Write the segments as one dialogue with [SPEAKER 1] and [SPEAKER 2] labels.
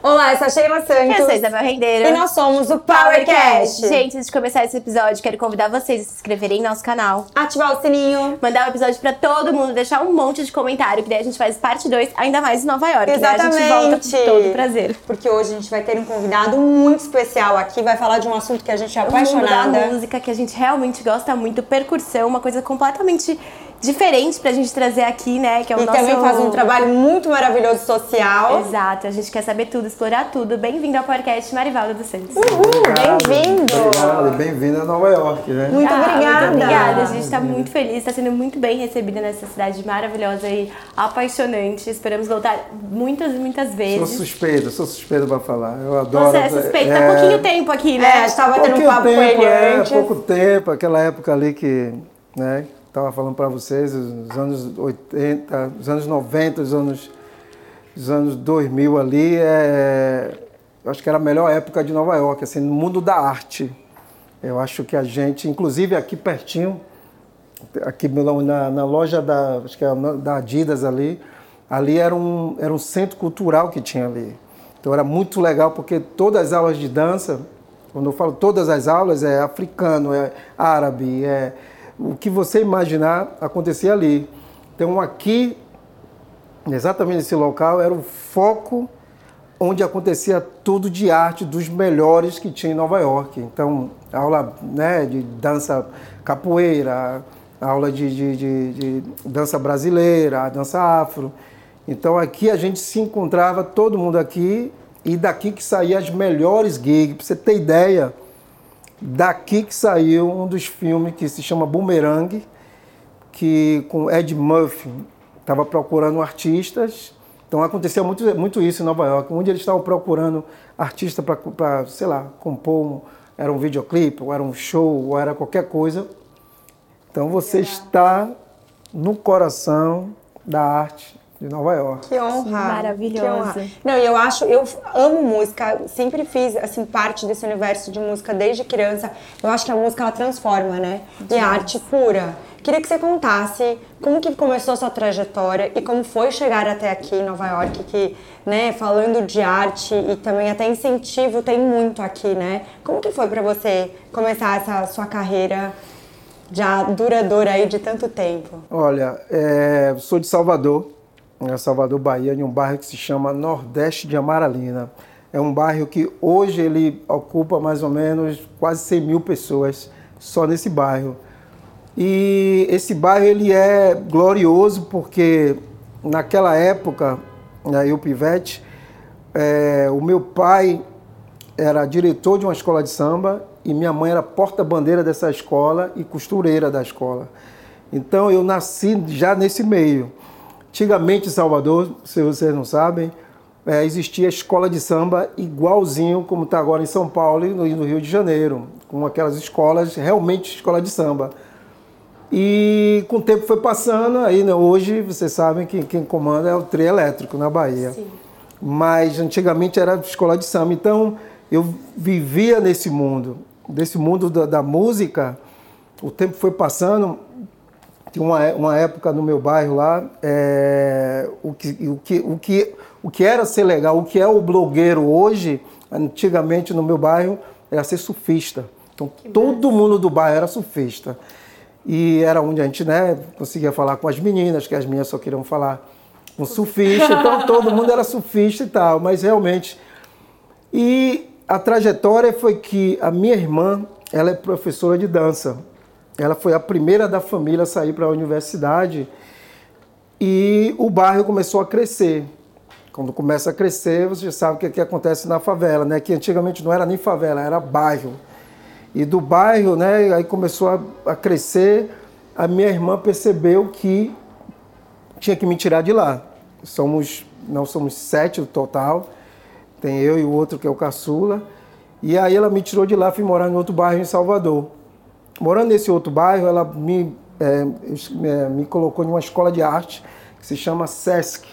[SPEAKER 1] Olá, eu sou a Sheila Santos.
[SPEAKER 2] Eu sou Isabel Rendeiro.
[SPEAKER 1] E nós somos o PowerCast.
[SPEAKER 2] Gente, antes de começar esse episódio, quero convidar vocês a se inscreverem em nosso canal.
[SPEAKER 1] Ativar o sininho.
[SPEAKER 2] Mandar o episódio pra todo mundo, deixar um monte de comentário, que daí a gente faz parte 2, ainda mais em Nova York.
[SPEAKER 1] Exatamente.
[SPEAKER 2] Né? A gente volta com todo prazer.
[SPEAKER 1] Porque hoje a gente vai ter um convidado muito especial aqui, vai falar de um assunto que a gente é
[SPEAKER 2] O
[SPEAKER 1] apaixonada.
[SPEAKER 2] mundo da música, que a gente realmente gosta muito, percussão, uma coisa completamente diferente pra gente trazer aqui, né? Que é o
[SPEAKER 1] E
[SPEAKER 2] nosso...
[SPEAKER 1] também faz um trabalho muito maravilhoso social.
[SPEAKER 2] Exato, a gente quer saber tudo, explorar tudo. Bem-vindo ao podcast Marivalda dos Santos.
[SPEAKER 1] Uhul, bem-vindo!
[SPEAKER 3] Obrigado, bem-vindo a Nova York, né?
[SPEAKER 1] Muito
[SPEAKER 2] Ah,
[SPEAKER 1] obrigada.
[SPEAKER 2] Muito obrigada. A gente está muito feliz, está sendo muito bem recebida nessa cidade maravilhosa e apaixonante. Esperamos voltar muitas e muitas
[SPEAKER 3] Sou
[SPEAKER 2] vezes.
[SPEAKER 3] suspeito, sou suspeito pra falar. Eu adoro.
[SPEAKER 2] Você é suspeita, há pouquinho tempo aqui,
[SPEAKER 1] É, a
[SPEAKER 2] né?
[SPEAKER 1] gente tava batendo um papo com
[SPEAKER 3] tempo,
[SPEAKER 1] ele
[SPEAKER 3] é,
[SPEAKER 1] antes.
[SPEAKER 3] pouco tempo, aquela época ali que, né, tava falando pra vocês, os anos 80, os anos 90, os anos, os anos 2000 ali, é, eu acho que era a melhor época de Nova York, assim, no mundo da arte. Eu acho que a gente, inclusive aqui pertinho, aqui na, na loja da, acho que é da Adidas ali, ali era um, era um centro cultural que tinha ali. Então era muito legal porque todas as aulas de dança, quando eu falo todas as aulas, é africano, é árabe, é o que você imaginar acontecia ali. Então aqui, exatamente nesse local, era o foco onde acontecia tudo de arte dos melhores que tinha em Nova York. Então, aula né, de dança capoeira, aula de, de, de, de dança brasileira, dança afro. Então, aqui a gente se encontrava, todo mundo aqui, e daqui que saía as melhores gigs. Para você ter ideia, daqui que saiu um dos filmes que se chama Boomerang, que com Ed Murphy estava procurando artistas. Então acontecia muito, muito isso em Nova York, onde eles estavam procurando artista para, sei lá, compor, um, era um videoclipe, ou era um show, ou era qualquer coisa. Então você está no coração da arte de Nova York.
[SPEAKER 1] Que honra.
[SPEAKER 2] Maravilhoso.
[SPEAKER 1] Que honra. Não, e eu acho, eu amo música, sempre fiz assim parte desse universo de música desde criança. Eu acho que a música ela transforma, né? E a arte pura. Queria que você contasse como que começou a sua trajetória e como foi chegar até aqui em Nova York, que, né, falando de arte e também até incentivo tem muito aqui, né? Como que foi para você começar essa sua carreira já duradoura aí de tanto tempo?
[SPEAKER 3] Olha, é, sou de Salvador, Salvador, Bahia, em um bairro que se chama Nordeste de Amaralina. É um bairro que hoje ele ocupa mais ou menos quase 100 mil pessoas só nesse bairro. E esse bairro ele é glorioso porque naquela época, né, eu pivete, é, o meu pai era diretor de uma escola de samba e minha mãe era porta-bandeira dessa escola e costureira da escola. Então eu nasci já nesse meio. Antigamente em Salvador, se vocês não sabem, é, existia escola de samba igualzinho como está agora em São Paulo e no, Rio de Janeiro, com aquelas escolas, realmente escola de samba. E com o tempo foi passando, aí né, hoje vocês sabem que quem comanda é o trio elétrico na Bahia.
[SPEAKER 2] Sim.
[SPEAKER 3] Mas antigamente era escola de samba. Então eu vivia nesse mundo, desse mundo da, da música. O tempo foi passando. Tinha uma, uma época no meu bairro lá, é, o, que, o, que, o, que, o que era ser legal, o que é o blogueiro hoje, antigamente no meu bairro, era ser surfista. Então todo mundo do bairro era surfista. E era onde a gente né, conseguia falar com as meninas, que as meninas só queriam falar com surfista, então todo mundo era surfista e tal, mas realmente. E a trajetória foi que a minha irmã, ela é professora de dança. Ela foi a primeira da família a sair para a universidade e o bairro começou a crescer. Quando começa a crescer, você sabe o que, que acontece na favela, né? Que antigamente não era nem favela, era bairro. E do bairro, né, aí começou a, a crescer, a minha irmã percebeu que tinha que me tirar de lá. Somos, não somos sete no total, tem eu e o outro que é o caçula. E aí ela me tirou de lá, fui morar em outro bairro em Salvador. Morando nesse outro bairro, ela me, é, é, me colocou em uma escola de arte que se chama SESC.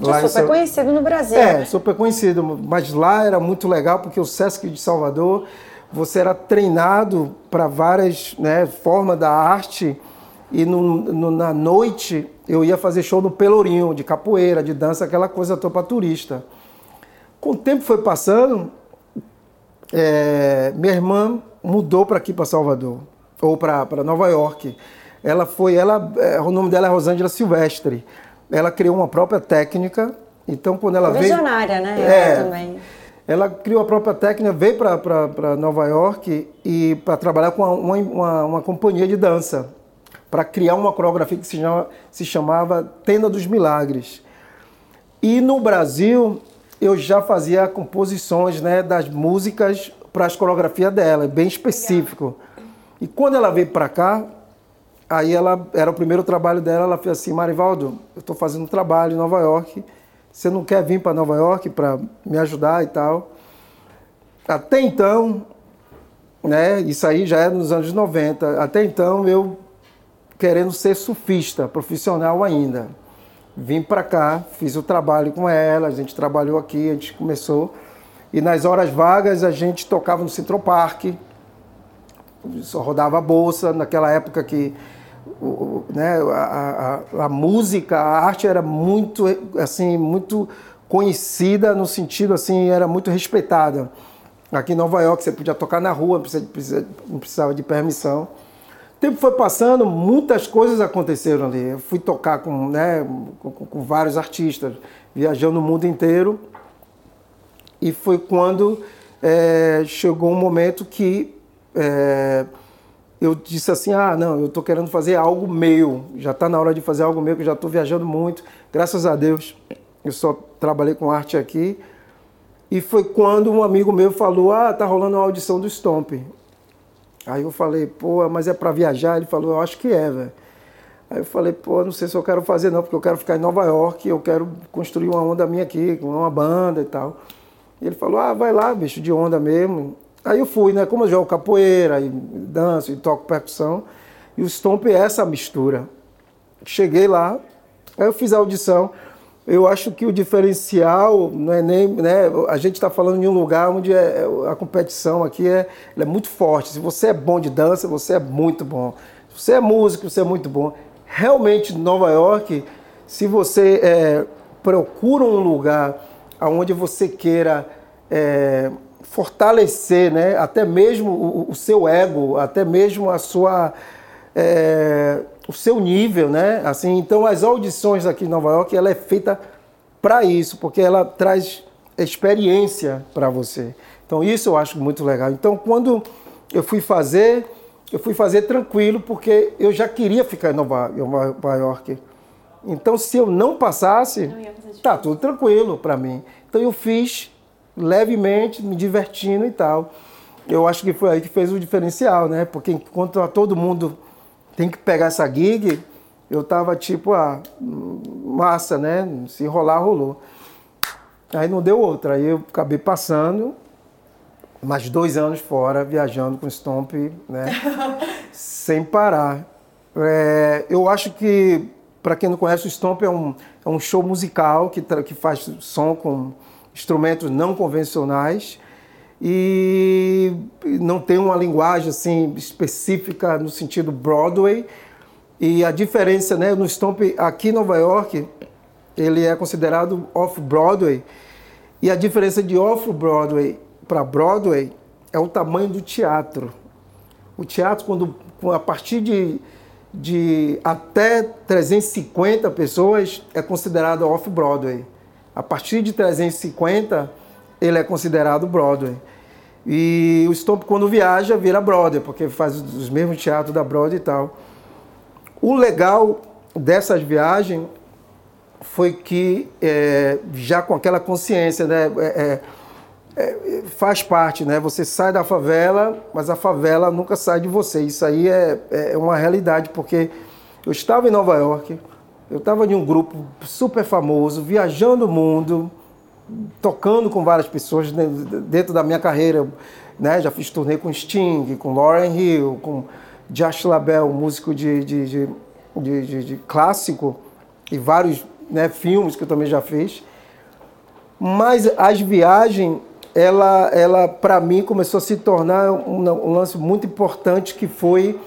[SPEAKER 1] Que é super conhecido no Brasil.
[SPEAKER 3] É,
[SPEAKER 1] né?
[SPEAKER 3] super conhecido, mas lá era muito legal porque o SESC de Salvador, você era treinado para várias né, formas da arte e no, no, na noite eu ia fazer show no Pelourinho, de capoeira, de dança, aquela coisa toda para turista. Com o tempo foi passando, é, minha irmã mudou para aqui, para Salvador, ou para Nova York. Ela foi, ela, é, o nome dela é Rosângela Silvestre. Ela criou uma própria técnica. Então, quando ela
[SPEAKER 1] Visionária,
[SPEAKER 3] veio.
[SPEAKER 1] né?
[SPEAKER 3] É,
[SPEAKER 1] ela também.
[SPEAKER 3] Ela criou a própria técnica, veio para Nova York e para trabalhar com uma, uma, uma, companhia de dança, para criar uma coreografia que se, chama, se chamava Tenda dos Milagres. E no Brasil, eu já fazia composições né, das músicas para as coreografias dela, bem específico. E quando ela veio para cá, aí ela era o primeiro trabalho dela, ela fez assim, Marivaldo, eu estou fazendo um trabalho em Nova York, você não quer vir para Nova York para me ajudar e tal? Até então, né, isso aí já é nos anos 90, até então eu querendo ser surfista, profissional ainda. Vim para cá, fiz o trabalho com ela, a gente trabalhou aqui, a gente começou. E nas horas vagas a gente tocava no Central Park, só rodava a bolsa, naquela época que o, né, a, a, a, música, a arte era muito, assim, muito conhecida no sentido assim, era muito respeitada. Aqui em Nova York você podia tocar na rua, não precisava de permissão. O tempo foi passando, muitas coisas aconteceram ali. Eu fui tocar com, né, com, com vários artistas, viajando o mundo inteiro. E foi quando é, chegou um momento que é, eu disse assim, ah, não, eu estou querendo fazer algo meu, já está na hora de fazer algo meu, que já estou viajando muito, graças a Deus, eu só trabalhei com arte aqui, e foi quando um amigo meu falou, ah, tá rolando uma audição do Stomp. Aí eu falei, pô, mas é para viajar? Ele falou, eu acho que é, velho. Aí eu falei, pô, não sei se eu quero fazer não, porque eu quero ficar em Nova York, eu quero construir uma onda minha aqui, com uma banda e tal. E ele falou, ah, vai lá, bicho, de onda mesmo. Aí eu fui, né? Como eu jogo capoeira, e danço e toco percussão. E o Stomp é essa mistura. Cheguei lá, aí eu fiz a audição. Eu acho que o diferencial não é nem. Né, a gente está falando de um lugar onde é, a competição aqui é, é muito forte. Se você é bom de dança, você é muito bom. Se você é músico, você é muito bom. Realmente, Nova York, se você é, procura um lugar onde você queira. É, fortalecer, né? até mesmo o, o seu ego, até mesmo a sua, é, o seu nível. Né? Assim, então, as audições aqui em Nova York ela é feita para isso, porque ela traz experiência para você. Então, isso eu acho muito legal. Então, quando eu fui fazer, eu fui fazer tranquilo, porque eu já queria ficar em Nova, Nova York. Então, se eu não passasse, não tá tudo tranquilo para mim. Então, eu fiz levemente, me divertindo e tal. Eu acho que foi aí que fez o diferencial, né? Porque enquanto todo mundo tem que pegar essa gig, eu tava tipo, ah, massa, né? Se rolar, rolou. Aí não deu outra. Aí eu acabei passando mais dois anos fora, viajando com Stomp, né? sem parar. É, eu acho que, para quem não conhece, o Stomp é um, é um show musical que, que faz som com instrumentos não convencionais e não tem uma linguagem assim específica no sentido Broadway. E a diferença, né, no Stomp aqui em Nova York, ele é considerado off-Broadway. E a diferença de off-Broadway para Broadway é o tamanho do teatro. O teatro, quando a partir de, de até 350 pessoas, é considerado off-Broadway. A partir de 350, ele é considerado Broadway. E o Stomp, quando viaja, vira Broadway, porque faz os mesmos teatros da Broadway e tal. O legal dessas viagens foi que, é, já com aquela consciência, né, é, é, é, faz parte, né? Você sai da favela, mas a favela nunca sai de você. Isso aí é, é uma realidade, porque eu estava em Nova York, eu estava em um grupo super famoso, viajando o mundo, tocando com várias pessoas dentro da minha carreira. Né? Já fiz turnê com Sting, com Lauren Hill, com Josh LaBelle, músico de, de, de, de, de clássico, e vários né, filmes que eu também já fiz. Mas as viagens, ela, ela para mim começou a se tornar um, um lance muito importante que foi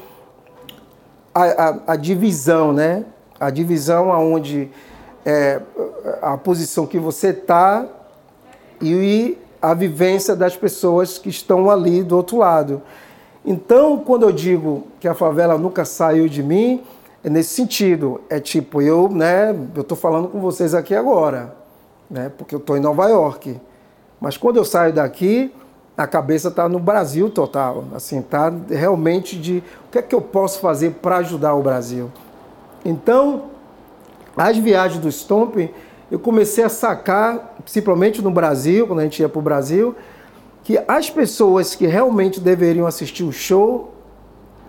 [SPEAKER 3] a, a, a divisão, né? a divisão aonde é, a posição que você está e a vivência das pessoas que estão ali do outro lado. Então, quando eu digo que a favela nunca saiu de mim, é nesse sentido. É tipo, eu, né, tô falando com vocês aqui agora, né, porque eu tô em Nova York. Mas quando eu saio daqui, a cabeça está no Brasil total, assim, tá realmente de o que é que eu posso fazer para ajudar o Brasil. Então, as viagens do Stomp, eu comecei a sacar, principalmente no Brasil, quando a gente ia para o Brasil, que as pessoas que realmente deveriam assistir o show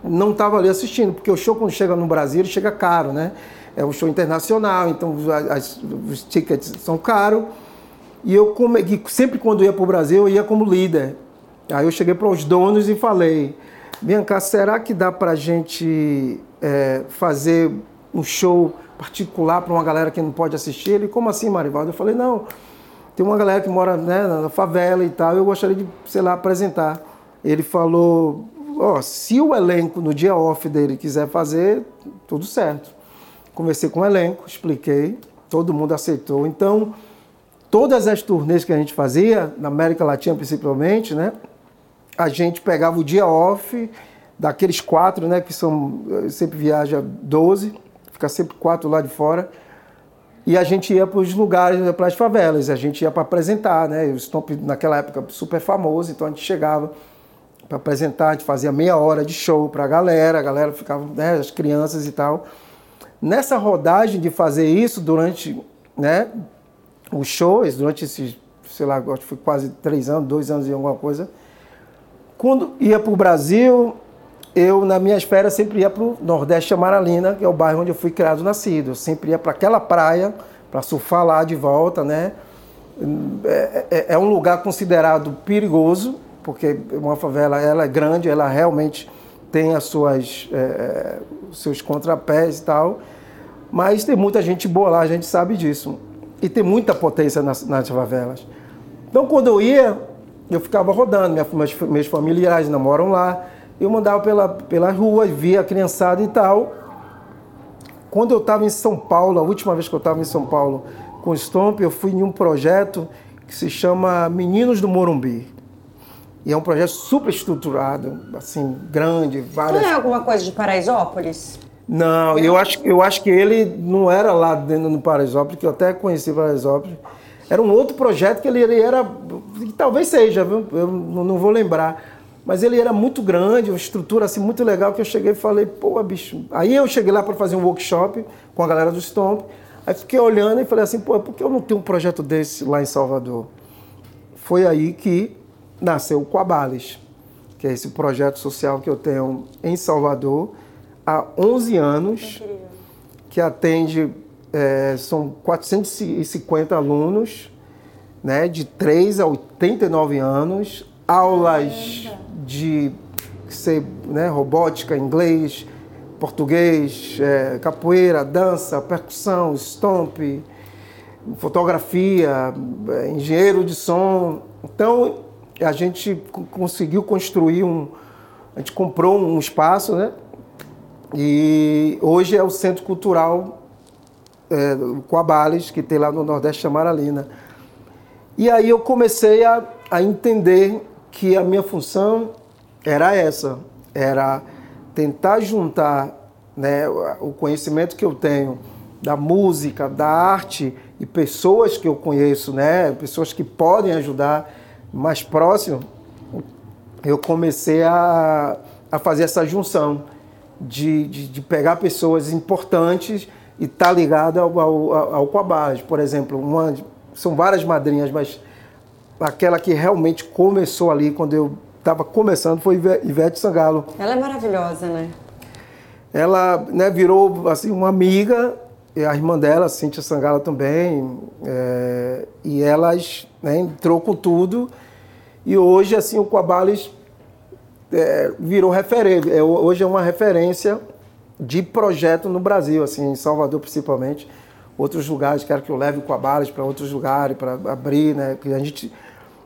[SPEAKER 3] não estavam ali assistindo, porque o show quando chega no Brasil ele chega caro, né? É um show internacional, então as, os tickets são caros. E eu sempre quando ia para o Brasil, eu ia como líder. Aí eu cheguei para os donos e falei, Bianca, será que dá para a gente é, fazer um show particular para uma galera que não pode assistir? Ele, como assim, Marivaldo? Eu falei, não, tem uma galera que mora né, na favela e tal, eu gostaria de, sei lá, apresentar. Ele falou, ó, oh, se o elenco no dia off dele quiser fazer, tudo certo. Conversei com o elenco, expliquei, todo mundo aceitou. Então, todas as turnês que a gente fazia, na América Latina principalmente, né, a gente pegava o dia off daqueles quatro, né, que são sempre viaja 12, fica sempre quatro lá de fora. E a gente ia para os lugares, para as favelas, a gente ia para apresentar, né? O Stomp naquela época super famoso, então a gente chegava para apresentar, a gente fazia meia hora de show para a galera, a galera ficava, né, as crianças e tal. Nessa rodagem de fazer isso durante, né, os shows, durante esses, sei lá, acho que foi quase três anos, dois anos e alguma coisa, quando ia para o Brasil, eu, nas minhas férias, sempre ia para o Nordeste Amaralina, que é o bairro onde eu fui criado nascido. Eu sempre ia para aquela praia, para surfar lá de volta, né? É, é, é, um lugar considerado perigoso, porque uma favela ela é grande, ela realmente tem as suas, é, seus contrapés e tal, mas tem muita gente boa lá, a gente sabe disso. E tem muita potência nas, nas favelas. Então, quando eu ia, eu ficava rodando, meus, meus familiares namoram lá, eu mandava pela, pela rua, via a criançada e tal. Quando eu estava em São Paulo, a última vez que eu estava em São Paulo com o Stomp, eu fui em um projeto que se chama Meninos do Morumbi. E é um projeto super estruturado, assim, grande, várias...
[SPEAKER 1] Não é alguma coisa de Paraisópolis?
[SPEAKER 3] Não, eu acho, eu acho que ele não era lá dentro do Paraisópolis, que eu até conheci Paraisópolis. Era um outro projeto que ele, ele era, que talvez seja, viu? eu não vou lembrar. Mas ele era muito grande, uma estrutura assim muito legal que eu cheguei e falei, pô, bicho. Aí eu cheguei lá para fazer um workshop com a galera do Stomp. Aí fiquei olhando e falei assim, pô, por que eu não tenho um projeto desse lá em Salvador? Foi aí que nasceu o Coabales, que é esse projeto social que eu tenho em Salvador há 11 anos, que atende, é, são 450 alunos, né, de 3 a 89 anos, aulas de ser, né, robótica, inglês, português, é, capoeira, dança, percussão, stomp, fotografia, é, engenheiro de som. Então a gente conseguiu construir um, a gente comprou um espaço, né? E hoje é o Centro Cultural é, Coabales, que tem lá no Nordeste Amaralina. E aí eu comecei a, a entender que a minha função era essa, era tentar juntar né, o conhecimento que eu tenho da música, da arte e pessoas que eu conheço, né, pessoas que podem ajudar mais próximo, eu comecei a, a fazer essa junção de, de, de pegar pessoas importantes e estar tá ligado ao, ao, ao Por exemplo, uma, são várias madrinhas, mas aquela que realmente começou ali quando eu estava começando foi Ivete Sangalo.
[SPEAKER 1] Ela é maravilhosa, né?
[SPEAKER 3] Ela né, virou assim uma amiga, a irmã dela, Cíntia Sangalo também, é, e elas né, entrou com tudo. E hoje assim o Coabales é, virou referência, é, hoje é uma referência de projeto no Brasil, assim, em Salvador principalmente. Outros lugares, quero que eu leve o Coabales para outros lugares, para abrir, né? Que a gente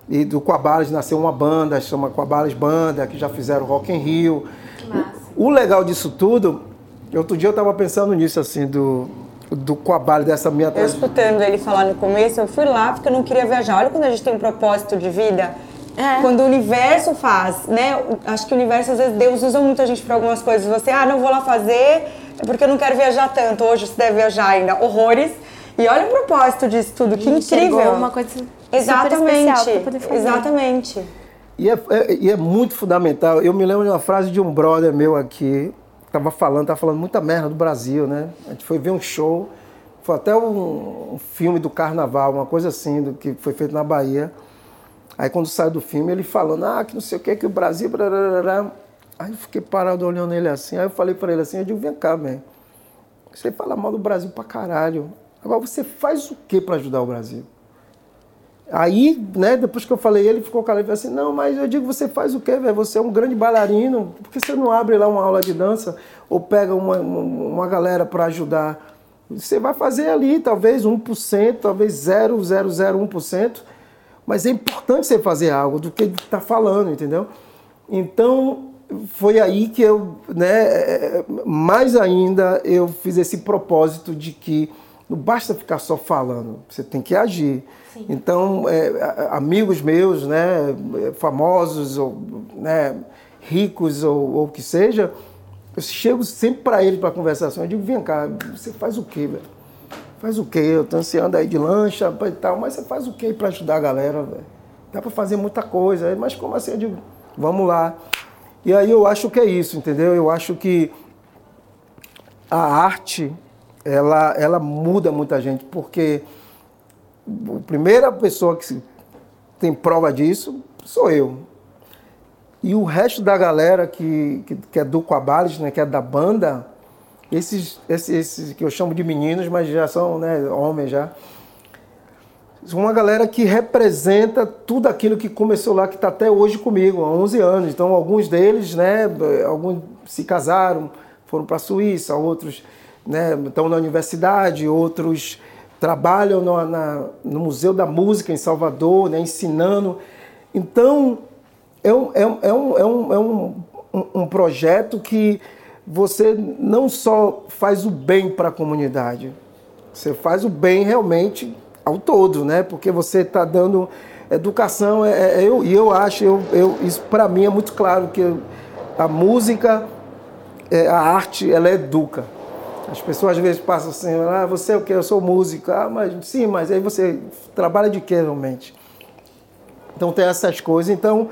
[SPEAKER 3] e do Coabales nasceu uma banda, chama Coabales Banda, que já fizeram Rock in Rio. O, o, legal disso tudo, outro dia eu estava pensando nisso, assim, do, do Coabale, dessa minha
[SPEAKER 1] Eu escutando ele falar no começo, eu fui lá porque eu não queria viajar. Olha quando a gente tem um propósito de vida.
[SPEAKER 2] É.
[SPEAKER 1] Quando o universo faz, né? Acho que o universo, às vezes, Deus usa muito a gente para algumas coisas. Você, ah, não vou lá fazer é porque eu não quero viajar tanto. Hoje você deve viajar ainda horrores. E olha o propósito disso tudo, que
[SPEAKER 2] E
[SPEAKER 1] incrível.
[SPEAKER 2] uma coisa super
[SPEAKER 1] Exatamente,
[SPEAKER 2] especial pra poder fazer.
[SPEAKER 1] exatamente.
[SPEAKER 3] E é, é- e é muito fundamental. Eu me lembro de uma frase de um brother meu aqui, que tava falando, tava falando muita merda do Brasil, né? A gente foi ver um show, foi até um, um filme do carnaval, uma coisa assim, do que foi feito na Bahia. Aí quando saiu do filme, ele falando, ah, que não sei o que, que o Brasil. Aí eu fiquei parado olhando ele assim. Aí eu falei pra ele assim, eu digo, vem cá, velho. Você fala mal do Brasil pra caralho. Agora você faz o que pra ajudar o Brasil? Aí, né, depois que eu falei, ele ficou calado e falou assim, não, mas eu digo, você faz o quê, velho? Você é um grande bailarino, por que você não abre lá uma aula de dança ou pega uma, uma, uma galera para ajudar? Você vai fazer ali, talvez 1%, talvez 0,001%, mas é importante você fazer algo do que ele está falando, entendeu? Então, foi aí que eu, né, mais ainda, eu fiz esse propósito de que não basta ficar só falando, você tem que agir. Então, é, amigos meus, né, famosos, ou, né, ricos ou o que seja, eu chego sempre para eles para conversação. Eu digo, vem cá, você faz o quê, velho? Faz o quê? Eu tô ansiando aí de lancha e tal, mas você faz o quê para ajudar a galera, velho? Dá para fazer muita coisa. Mas como assim? Eu digo, vamos lá. E aí eu acho que é isso, entendeu? Eu acho que a arte, ela, ela muda muita gente, porque a primeira pessoa que tem prova disso sou eu. E o resto da galera que, que, que é do Coabales, né, que é da banda, esses, esses, esses que eu chamo de meninos, mas já são né, homens já, são uma galera que representa tudo aquilo que começou lá, que está até hoje comigo, há 11 anos. Então, alguns deles, né, alguns se casaram, foram para a Suíça, outros né, estão na universidade, outros trabalham no, na- no Museu da Música em Salvador, né, ensinando. Então, é um, é um, é um, é é um, um- projeto que você não só faz o bem para a comunidade, você faz o bem realmente ao todo, né? Porque você está dando educação. É, é- eu, e eu acho, eu, eu, isso para mim é muito claro que a música, é, a arte, ela educa. As pessoas às vezes passam assim, ah, você é o que? Eu sou músico. Ah, mas sim, mas aí você trabalha de quê realmente? Então tem essas coisas. Então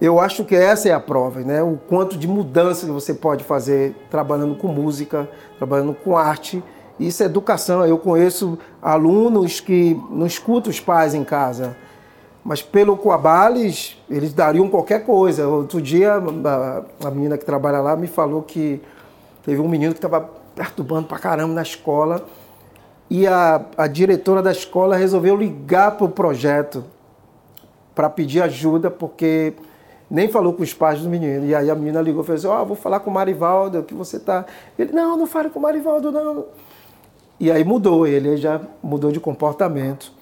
[SPEAKER 3] eu acho que essa é a prova, né? O quanto de mudança que você pode fazer trabalhando com música, trabalhando com arte. Isso é educação. Eu conheço alunos que não escutam os pais em casa, mas pelo Coabales eles dariam qualquer coisa. Outro dia a, a menina que trabalha lá me falou que teve um menino que estava perturbando pra caramba na escola e a, a diretora da escola resolveu ligar para o projeto para pedir ajuda, porque nem falou com os pais do menino. E aí a menina ligou e falou assim: Ó, vou falar com o Marivaldo, que você tá. Ele, não, não fale com o Marivaldo, não. E aí mudou, ele já mudou de comportamento.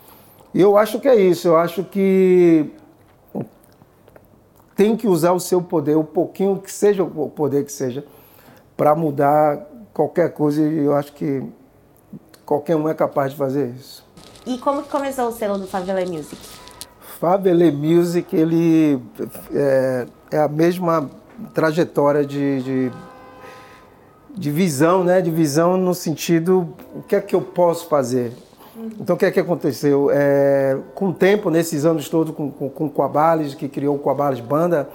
[SPEAKER 3] E eu acho que é isso, eu acho que tem que usar o seu poder, o pouquinho que seja o poder que seja, para mudar qualquer coisa. E eu acho que qualquer um é capaz de fazer isso.
[SPEAKER 2] E como que começou o selo do Favela Music?
[SPEAKER 3] Favela Music, ele é, é a mesma trajetória de, de, de visão, né? De visão no sentido, o que é que eu posso fazer? Então, o que é que aconteceu? É, com o tempo, nesses anos todos, com, com, com o Coabales, que criou o Coabales Banda,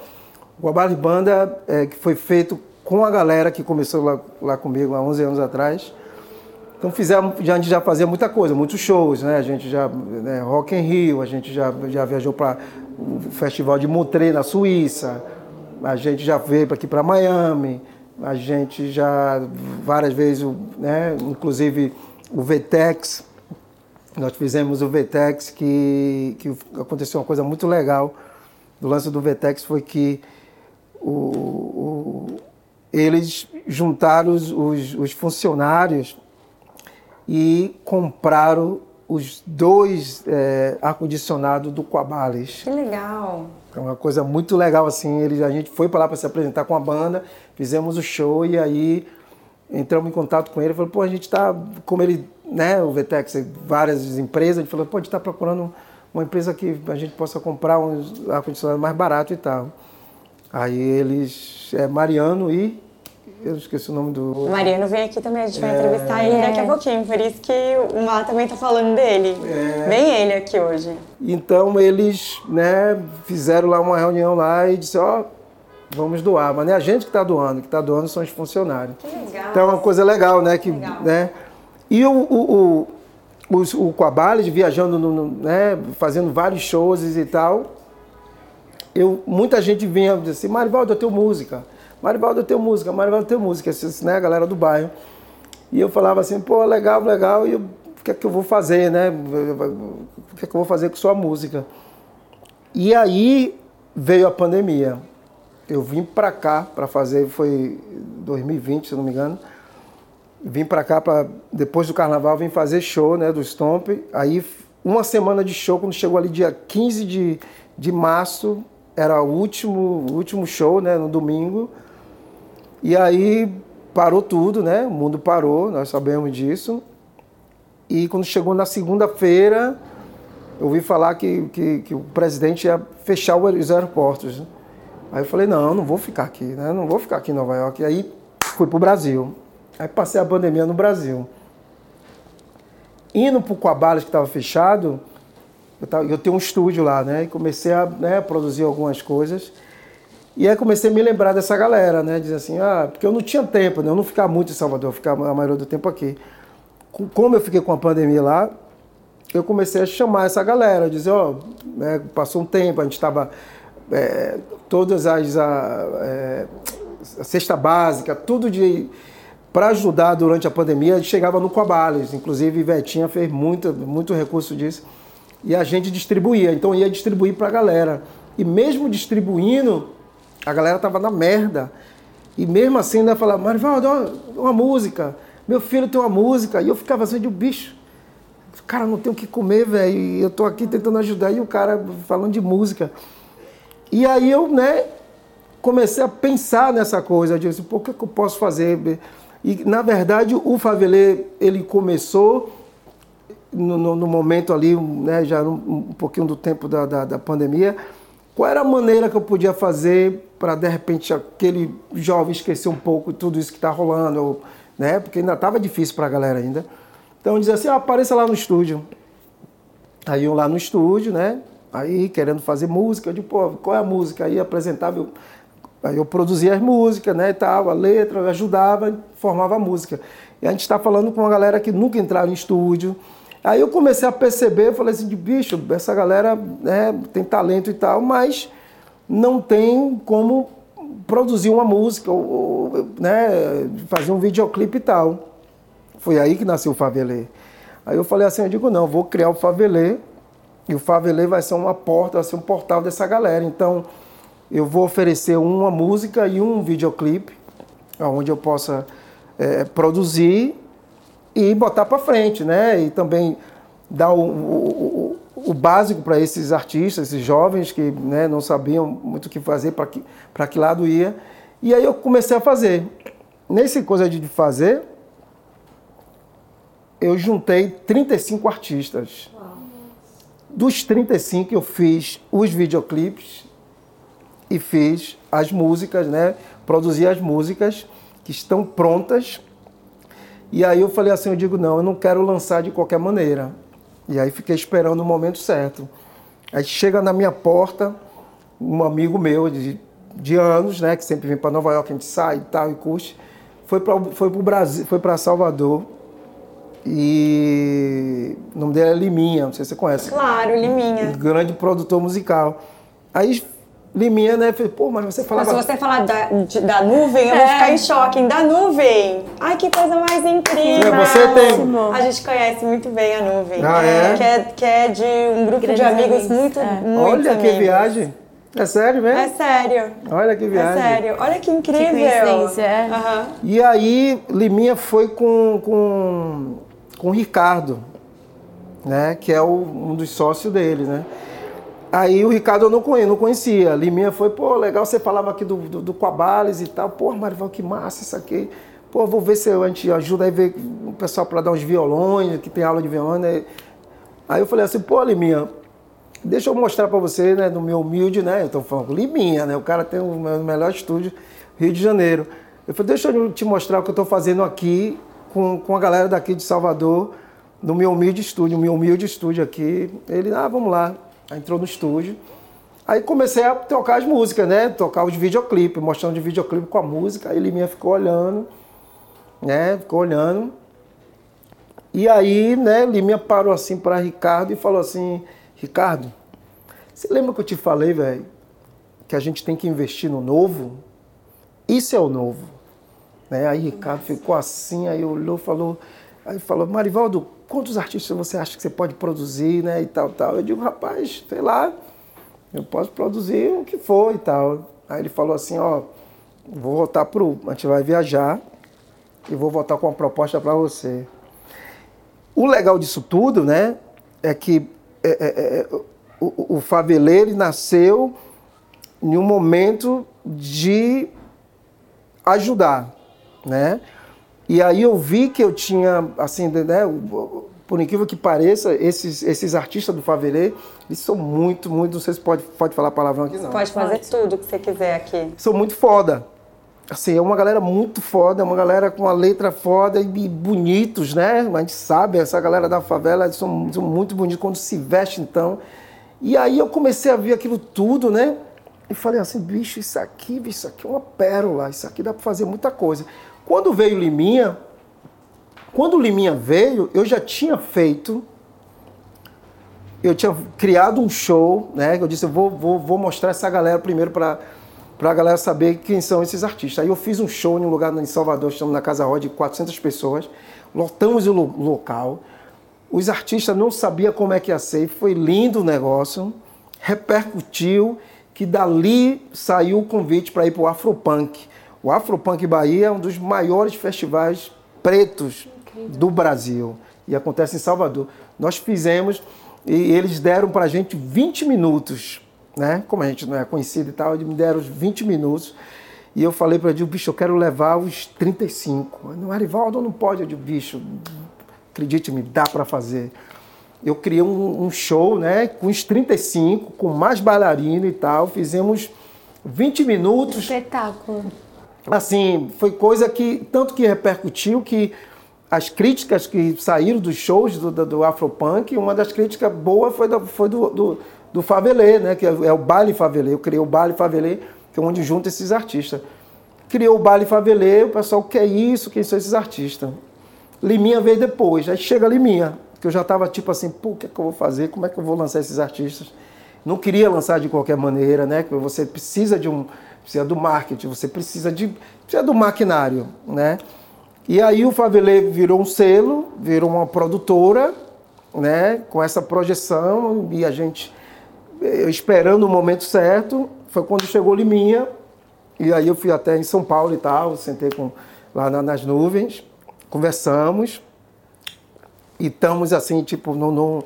[SPEAKER 3] o Coabales Banda, é, que foi feito com a galera que começou lá, lá comigo há 11 anos atrás, então fizemos, já, a gente já fazia muita coisa, muitos shows, né? A gente já, né, Rock in Rio, a gente já, já viajou para o Festival de Montreux na Suíça, a gente já veio aqui para Miami, a gente já várias vezes, né? Inclusive o VTEX, nós fizemos o VTEX que, que aconteceu uma coisa muito legal do lance do VTEX foi que o, o- eles juntaram os, os- os funcionários e compraram os dois é, ar-condicionados do Coabales.
[SPEAKER 1] Que legal.
[SPEAKER 3] É uma coisa muito legal assim. Eles, a gente foi para lá para se apresentar com a banda, fizemos o show e aí entramos em contato com ele, falou, pô, a gente está, como ele, né, o Vetex, várias empresas, ele falou, pô, a gente está procurando uma empresa que a gente possa comprar um ar-condicionado mais barato e tal. Aí eles, é Mariano e, eu esqueci o nome do...
[SPEAKER 1] O Mariano vem aqui também, a gente vai entrevistar ele daqui a pouquinho, por isso que o Má também tá falando dele. Vem ele aqui hoje.
[SPEAKER 3] Então eles, né, fizeram lá uma reunião lá e disse, ó, vamos doar, mas não é a gente que está doando, que está doando são os funcionários.
[SPEAKER 1] Que legal.
[SPEAKER 3] Então é uma coisa legal, né? Que,
[SPEAKER 1] Legal.
[SPEAKER 3] né? E o, o, o, os- o Coabales viajando, no, no- né? fazendo vários shows e tal. Eu, muita gente vinha dizer assim, Marivaldo, eu tenho música. Marivaldo, eu tenho música. Marivaldo, eu tenho música. Esses, né? A galera do bairro. E eu falava assim, pô, legal, legal. E o que é que eu vou fazer, né? O que é que eu vou fazer com sua música? E aí veio a pandemia. Eu vim pra cá para fazer, foi 2020, se não me engano. Vim pra cá para depois do carnaval vim fazer show, né, do Stomp. Aí uma semana de show, quando chegou ali dia 15 de, de março, era o último, último show, né, no domingo. E aí parou tudo, né? O mundo parou, nós sabemos disso. E quando chegou na segunda-feira, eu ouvi falar que, que, que o presidente ia fechar os aeroportos. né? Aí eu falei, não, não vou ficar aqui, né? Não vou ficar aqui em Nova York. E aí fui pro Brasil. Aí passei a pandemia no Brasil. Indo pro Coabalas, que estava fechado, eu, eu tenho um estúdio lá, né? E comecei a né, produzir algumas coisas. E aí comecei a me lembrar dessa galera, né? Dizer assim, ah, porque eu não tinha tempo, né? Eu não ficava muito em Salvador, eu ficava a maioria do tempo aqui. Com- Como eu fiquei com a pandemia lá, eu comecei a chamar essa galera, dizer, ó, né, passou um tempo, a gente estava todas as a, é, a cesta básica, tudo de para ajudar durante a pandemia, a gente chegava no Coabales, inclusive Vetinha fez muito, muito recurso disso, e a gente distribuía, então ia distribuir para a galera. E mesmo distribuindo, a galera tava na merda. E mesmo assim ainda falava, Marivaldo, uma música, meu filho tem uma música, e eu ficava assim de bicho. Cara, não tenho o que comer, velho. E eu tô aqui tentando ajudar e o cara falando de música. E aí eu, né, comecei a pensar nessa coisa. Eu disse, pô, o que, é que eu posso fazer? E, na verdade, o Favelê, ele começou no, no- no momento ali, né, já um, um pouquinho do tempo da, da, da pandemia. Qual era a maneira que eu podia fazer para, de repente, aquele jovem esquecer um pouco tudo isso que está rolando, né? Porque ainda estava difícil para a galera ainda. Então dizia assim, ah, apareça lá no estúdio. Aí eu lá no estúdio, né? Aí querendo fazer música, eu digo, pô, qual é a música? Aí apresentava, eu, aí eu produzia as músicas, né, e tal, a letra, eu ajudava, formava a música. E a gente está falando com uma galera que nunca entraram em estúdio. Aí eu comecei a perceber, falei assim, de bicho, essa galera né, tem talento e tal, mas não tem como produzir uma música, ou, ou, né, fazer um videoclipe e tal. Foi aí que nasceu o Favelê. Aí eu falei assim, eu digo, não, vou criar o Favelê, e o Favelê vai ser uma porta, vai ser um portal dessa galera. Então, eu vou oferecer uma música e um videoclipe, onde eu possa eh, produzir e botar para frente, né? E também dar o, o, o- básico para esses artistas, esses jovens que né, não sabiam muito o que fazer, para que, que lado ia. E aí eu comecei a fazer. Nesse coisa de fazer, eu juntei 35 artistas. Dos 35 eu fiz os videoclipes e fiz as músicas, né? Produzi as músicas que estão prontas. E aí eu falei assim, eu digo, não, eu não quero lançar de qualquer maneira. E aí fiquei esperando o momento certo. Aí chega na minha porta um amigo meu de, de anos, né, que sempre vem para Nova York, a gente sai e tal e curte, foi para foi pro Brasil, foi para Salvador. E o nome dele é Liminha, não sei se você conhece
[SPEAKER 1] Claro, Liminha.
[SPEAKER 3] um grande produtor musical. Aí Liminha, né, fez, pô, mas você
[SPEAKER 1] Mas
[SPEAKER 3] falava.
[SPEAKER 1] se você falar da, de- da nuvem, eu vou
[SPEAKER 2] É.
[SPEAKER 1] ficar em choque. Da nuvem! Ai, que coisa mais incrível!
[SPEAKER 3] É, você tem-
[SPEAKER 1] A gente conhece muito bem a nuvem.
[SPEAKER 3] Ah, é?
[SPEAKER 1] Que é, que é de um grupo
[SPEAKER 2] Grandes
[SPEAKER 1] de amigos
[SPEAKER 2] amigos,
[SPEAKER 1] muito,
[SPEAKER 2] é.
[SPEAKER 1] muito
[SPEAKER 3] Olha que
[SPEAKER 1] amigos.
[SPEAKER 3] viagem. É sério mesmo?
[SPEAKER 1] É sério.
[SPEAKER 3] Olha que
[SPEAKER 1] É
[SPEAKER 3] viagem.
[SPEAKER 1] sério. Olha que incrível.
[SPEAKER 2] coincidência, é.
[SPEAKER 1] Aham.
[SPEAKER 3] E aí, Liminha foi com, com, com o Ricardo, né? Que é o, um dos sócios dele, né? Aí o Ricardo eu não conhecia, não conhecia. Liminha foi, pô, legal, você falava aqui do, do, do Coabales e tal. Pô, Marival, que massa isso aqui. Pô, vou ver se a gente ajuda aí ver o pessoal para dar uns violões, que tem aula de violão, né? Aí eu falei assim, pô, Liminha, deixa eu mostrar para você, né, do meu humilde, né? Eu tô falando Liminha, né? O cara tem o melhor estúdio Rio de Janeiro. Eu falei, deixa eu te mostrar o que eu estou fazendo aqui com, com a galera daqui de Salvador, no meu humilde estúdio, meu humilde estúdio aqui. Ele, ah, vamos lá. Entrou no estúdio. Aí comecei a tocar as músicas, né? Tocar os videoclipes, mostrando de videoclipe com a música. Aí Liminha ficou olhando, né? Ficou olhando. E aí, né, Liminha parou assim para Ricardo e falou assim: Ricardo, você lembra que eu te falei, velho, que a gente tem que investir no novo? Isso é o novo. Né? Aí Ricardo ficou assim, aí olhou, falou, aí falou, Marivaldo, quantos artistas você acha que você pode produzir, né? E tal, tal. Eu digo, rapaz, sei lá, eu posso produzir o que for e tal. Aí ele falou assim, ó, vou voltar pro. A gente vai viajar e vou voltar com uma proposta para você. O legal disso tudo, né, é que é, é, é, o, o faveleiro nasceu em um momento de ajudar, né? E aí eu vi que eu tinha, assim, né, por incrível que pareça, esses, esses artistas do Favelê, eles são muito, muito, não sei se pode, pode falar palavrão aqui, não.
[SPEAKER 1] Pode fazer pode. tudo que você quiser aqui.
[SPEAKER 3] São muito foda. Assim, é uma galera muito foda, é uma galera com uma letra foda e bonitos, né? A gente sabe, essa galera da favela eles são, são muito bonitos quando se veste, então. E aí eu comecei a ver aquilo tudo, né? E falei assim, bicho, isso aqui, bicho, isso aqui é uma pérola, isso aqui dá para fazer muita coisa. Quando veio Liminha, quando Liminha veio, eu já tinha feito, eu tinha criado um show, né? Eu disse, eu vou, vou, vou mostrar essa galera primeiro para para a galera saber quem são esses artistas. Aí eu fiz um show em um lugar em Salvador, estamos na Casa Rod, de 400 pessoas, lotamos o local. Os artistas não sabiam como é que ia ser, foi lindo o negócio, repercutiu que dali saiu o convite para ir para o Afropunk. O Afropunk Bahia é um dos maiores festivais pretos do Brasil e acontece em Salvador. Nós fizemos e eles deram para a gente 20 minutos, né? Como a gente não é conhecido e tal, eles me deram 20 minutos. E eu falei para ele, bicho, eu quero levar os 35. No Arivaldo não pode, eu digo, bicho, acredite-me, dá para fazer eu criei um, um, show, né, com os 35, com mais bailarino e tal. Fizemos 20 minutos.
[SPEAKER 2] Espetáculo.
[SPEAKER 3] Assim, foi coisa que tanto que repercutiu que as críticas que saíram dos shows do, do, do Afropunk, uma das críticas boas foi, do, foi do, do, do Favelê, né, que é, é o baile Favelê. Eu criei o baile Favelê, que é onde junta esses artistas. Criou o baile Favelê, o pessoal quer isso, quem são esses artistas. Liminha veio depois, aí chega Liminha. Porque eu já estava tipo assim, pô, o que, é que eu vou fazer? Como é que eu vou lançar esses artistas? Não queria lançar de qualquer maneira, né? Você precisa de um. Precisa do marketing, você precisa de. Precisa do maquinário, né? E aí o Favelê virou um selo, virou uma produtora, né? Com essa projeção e a gente esperando o momento certo. Foi quando chegou Liminha. E aí eu fui até em São Paulo e tal, sentei com, lá nas nuvens, conversamos. E estamos assim, tipo, no, no,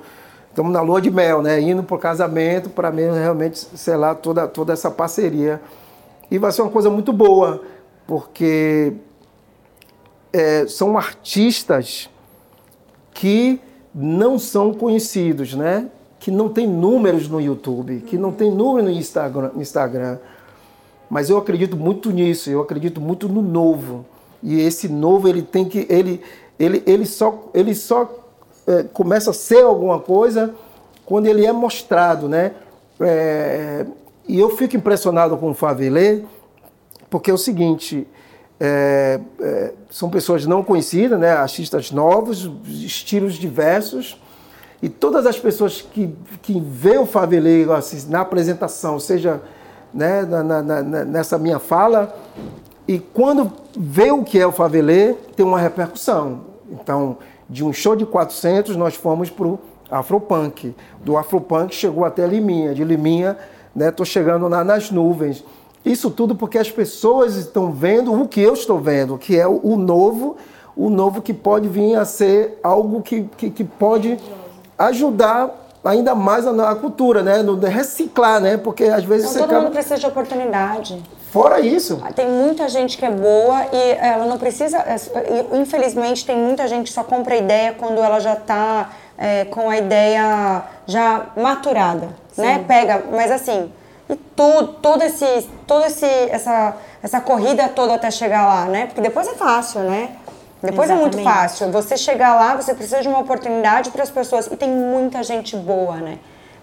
[SPEAKER 3] estamos na lua de mel, né? Indo para o casamento para mesmo realmente selar toda, toda essa parceria. E vai ser uma coisa muito boa, porque é, são artistas que não são conhecidos, né? Que não tem números no YouTube, que não tem número no Instagram, Instagram. Mas eu acredito muito nisso, eu acredito muito no novo. E esse novo ele tem que ele ele, ele só ele só é, começa a ser alguma coisa quando ele é mostrado, né? É, e eu fico impressionado com o Favelê, porque é o seguinte, é, é, são pessoas não conhecidas, né? artistas novos, estilos diversos, e todas as pessoas que, que vê o Favelê assim, na apresentação, seja né, na, na, na, nessa minha fala, e quando vê o que é o Favelê, tem uma repercussão. Então, de um show de 400, nós fomos para o Afropunk. Do Afropunk chegou até Liminha. De Liminha, estou né, chegando na, nas nuvens. Isso tudo porque as pessoas estão vendo o que eu estou vendo, que é o, novo, o novo que pode vir a ser algo que, que, que pode ajudar ainda mais a, a cultura, né? No, reciclar, né? Porque às vezes
[SPEAKER 1] então,
[SPEAKER 3] você
[SPEAKER 1] todo
[SPEAKER 3] acaba...
[SPEAKER 1] mundo precisa de oportunidade.
[SPEAKER 3] Fora isso.
[SPEAKER 1] Tem muita gente que é boa e ela não precisa. Infelizmente, tem muita gente que só compra ideia quando ela já está é, com a ideia já maturada, Sim. né? Pega, mas assim, e tudo, todo esse, todo esse, essa, essa corrida toda até chegar lá, né? Porque depois é fácil, né? Depois Exatamente. é muito fácil. Você chegar lá, você precisa de uma oportunidade para as pessoas. E tem muita gente boa, né?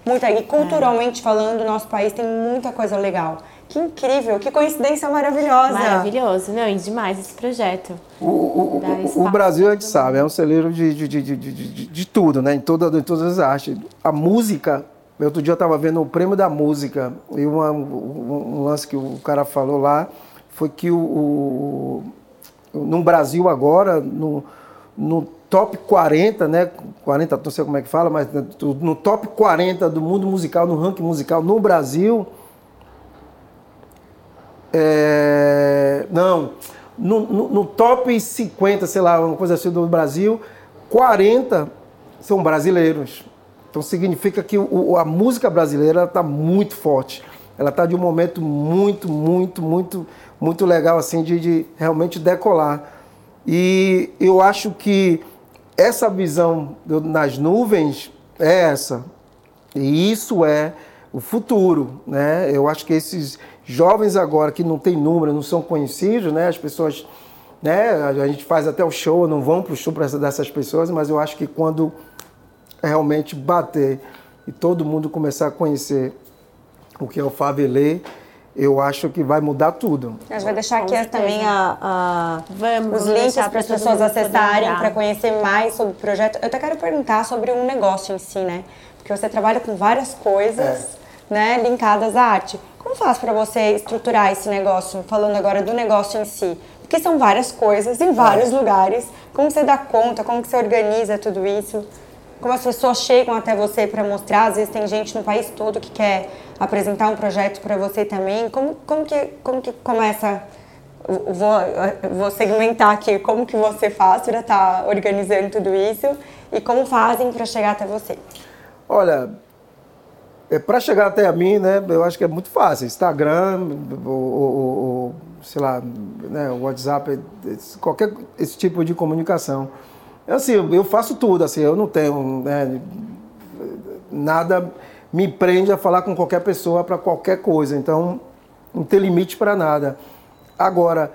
[SPEAKER 1] Muita. E culturalmente é. falando, nosso país tem muita coisa legal. Que incrível, que coincidência maravilhosa.
[SPEAKER 2] Maravilhoso, não, e demais esse projeto.
[SPEAKER 3] O, o, o, o Brasil, a gente sabe, é um celeiro de, de, de, de, de, de tudo, né? Em, toda, em todas as artes. A música, outro dia eu estava vendo o prêmio da música, e uma, um, um, lance que o cara falou lá foi que o, o no Brasil agora, no, no top 40, né? 40, não sei como é que fala, mas no top 40 do mundo musical, no ranking musical no Brasil é, não, no, no, no, top 50, sei lá, uma coisa assim do Brasil, 40 são brasileiros. Então significa que o, a música brasileira está muito forte. Ela está de um momento muito, muito, muito, muito legal assim de, de realmente decolar. E eu acho que essa visão do, nas nuvens é essa. E isso é o futuro, né? Eu acho que esses jovens agora que não tem número, não são conhecidos, né? As pessoas, né? A gente faz até o show, não vão para o show dessas pessoas, mas eu acho que quando realmente bater e todo mundo começar a conhecer o que é o Favelê, eu acho que vai mudar tudo.
[SPEAKER 1] A gente vai deixar aqui também a, a Vamos, os links para as pessoas acessarem, para conhecer mais sobre o projeto. Eu até quero perguntar sobre um negócio em si, né? Porque você trabalha com várias coisas, é. né, linkadas à arte. Como faz para você estruturar esse negócio, falando agora do negócio em si? Porque são várias coisas em vários é. lugares. Como você dá conta? Como você organiza tudo isso? Como as pessoas chegam até você para mostrar? Às vezes tem gente no país todo que quer apresentar um projeto para você também. Como, como, que, como que começa? Vou, vou segmentar aqui como que você faz para estar tá organizando tudo isso e como fazem para chegar até você.
[SPEAKER 3] Olha, é, para chegar até a mim, né, eu acho que é muito fácil. Instagram, ou, sei lá, né, WhatsApp, qualquer esse tipo de comunicação. É assim, eu faço tudo, assim, eu não tenho né, nada me prende a falar com qualquer pessoa para qualquer coisa. Então, não tem limite para nada. Agora,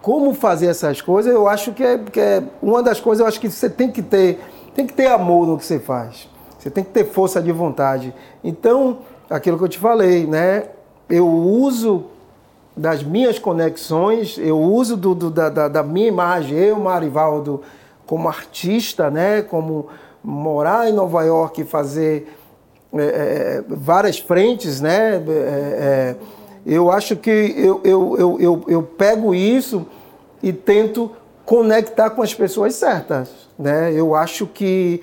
[SPEAKER 3] como fazer essas coisas, eu acho que é, que é uma das coisas, eu acho que você tem que ter, tem que ter amor no que você faz. Você tem que ter força de vontade. Então, aquilo que eu te falei, né? Eu uso das minhas conexões, eu uso do, do da, da, da, minha imagem, eu, Marivaldo, como artista, né? Como morar em Nova York e fazer é, é, é várias frentes, né? É, é, eu acho que eu, eu, eu, eu, eu pego isso e tento conectar com as pessoas certas, né? Eu acho que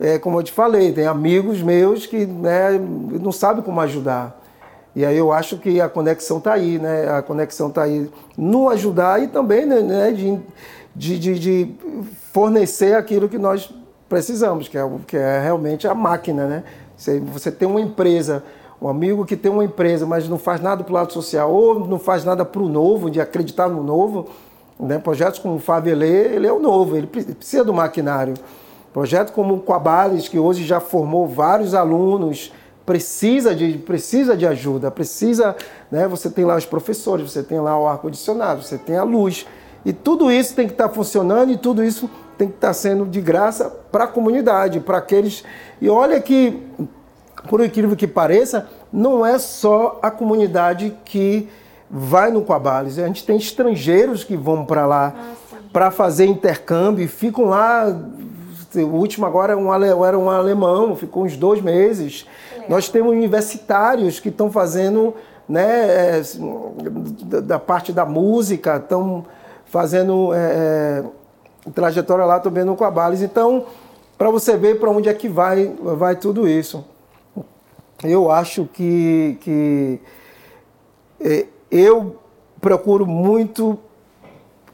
[SPEAKER 3] é, como eu te falei, tem amigos meus que né, não sabem como ajudar. E aí eu acho que a conexão está aí, né? A conexão está aí no ajudar e também né, né de, de, de, fornecer aquilo que nós precisamos, que é, que é realmente a máquina, né? Você, você tem uma empresa, um amigo que tem uma empresa, mas não faz nada para o lado social, ou não faz nada para o novo, de acreditar no novo, né? Projetos como o Favelê, ele é o novo, ele precisa do maquinário. Projeto como o Quabales, que hoje já formou vários alunos, precisa de, precisa de ajuda, precisa, né? Você tem lá os professores, você tem lá o ar-condicionado, você tem a luz. E tudo isso tem que estar funcionando e tudo isso tem que estar sendo de graça para a comunidade, para aqueles. E olha que, por incrível que pareça, não é só a comunidade que vai no Quabales. A gente tem estrangeiros que vão para lá ah, para fazer intercâmbio e ficam lá o último agora era um alemão, ficou uns dois meses. Nós temos universitários que estão fazendo, né, é, da parte da música, estão fazendo é, é, trajetória lá também no Coabales. Então, para você ver para onde é que vai, vai tudo isso. Eu acho que, que é, eu procuro muito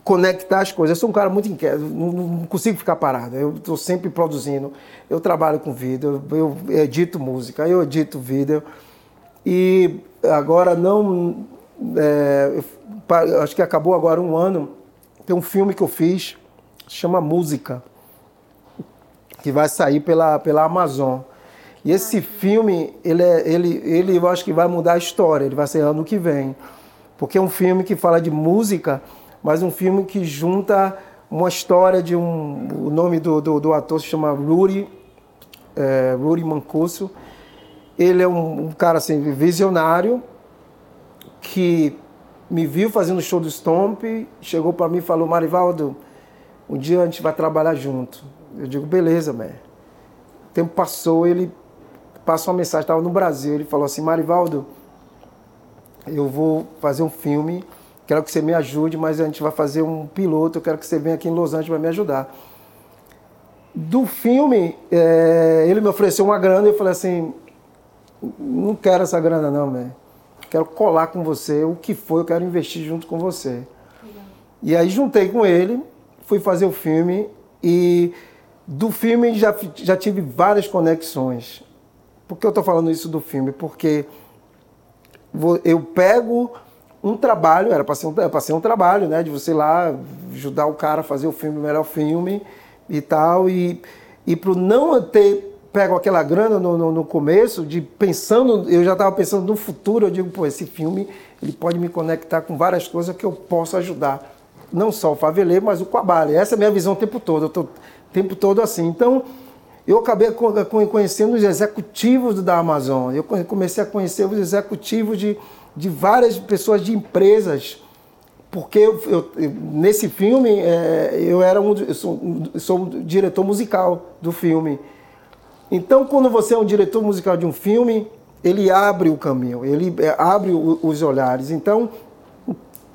[SPEAKER 3] conectar as coisas. Eu sou um cara muito inquieto, não, não consigo ficar parado. Eu estou sempre produzindo. Eu trabalho com vídeo, eu edito música, eu edito vídeo. E agora não é, acho que acabou agora um ano, tem um filme que eu fiz, chama Música, que vai sair pela, pela Amazon. E esse filme, ele, é, ele, ele eu acho que vai mudar a história, ele vai ser ano que vem. Porque é um filme que fala de música, mas um filme que junta uma história de um. O nome do, do, do ator se chama Rudy, é, Rudy Mancuso. Ele é um, um, cara assim, visionário que me viu fazendo show do Stomp, chegou para mim e falou: Marivaldo, um dia a gente vai trabalhar junto. Eu digo: beleza, man. O tempo passou, ele passou uma mensagem, estava no Brasil, ele falou assim: Marivaldo, eu vou fazer um filme quero que você me ajude, mas a gente vai fazer um piloto, eu quero que você venha aqui em Los Angeles para me ajudar. Do filme, é, ele me ofereceu uma grana e eu falei assim, não quero essa grana não, velho. Quero colar com você, o que for, eu quero investir junto com você. E aí juntei com ele, fui fazer o filme e do filme já, já tive várias conexões. Por que eu estou falando isso do filme? Porque eu pego um trabalho, era para ser, um, ser um trabalho, né? De você lá ajudar o cara a fazer o filme, o melhor filme e tal. E, e para não ter pego aquela grana no, no, no, começo, de pensando, eu já estava pensando no futuro, eu digo, pô, esse filme ele pode me conectar com várias coisas que eu posso ajudar. Não só o faveleiro, mas o Quabale. Essa é a minha visão o tempo todo, eu estou o tempo todo assim. Então, eu acabei conhecendo os executivos da Amazon, eu comecei a conhecer os executivos de de várias pessoas de empresas, porque eu, eu, nesse filme é, eu era um, eu sou, sou um diretor musical do filme. Então, quando você é um diretor musical de um filme, ele abre o caminho, ele é, abre o, os olhares. Então,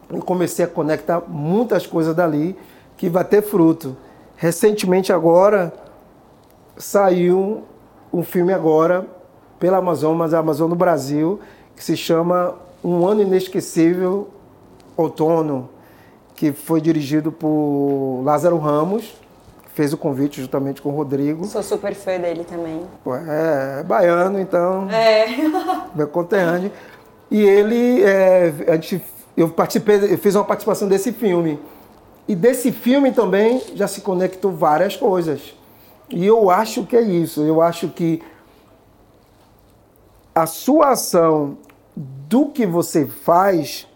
[SPEAKER 3] eu comecei a conectar muitas coisas dali que vai ter fruto. Recentemente agora saiu um filme agora pela Amazon, mas a Amazon no Brasil, que se chama um Ano Inesquecível Outono, que foi dirigido por Lázaro Ramos, fez o convite justamente com o Rodrigo.
[SPEAKER 1] Sou super fã dele também.
[SPEAKER 3] É, é baiano, então. É. Meu conterrâneo. E ele, é, a gente, eu participei, eu fiz uma participação desse filme. E desse filme também já se conectou várias coisas. E eu acho que é isso. Eu acho que a sua ação do que você faz,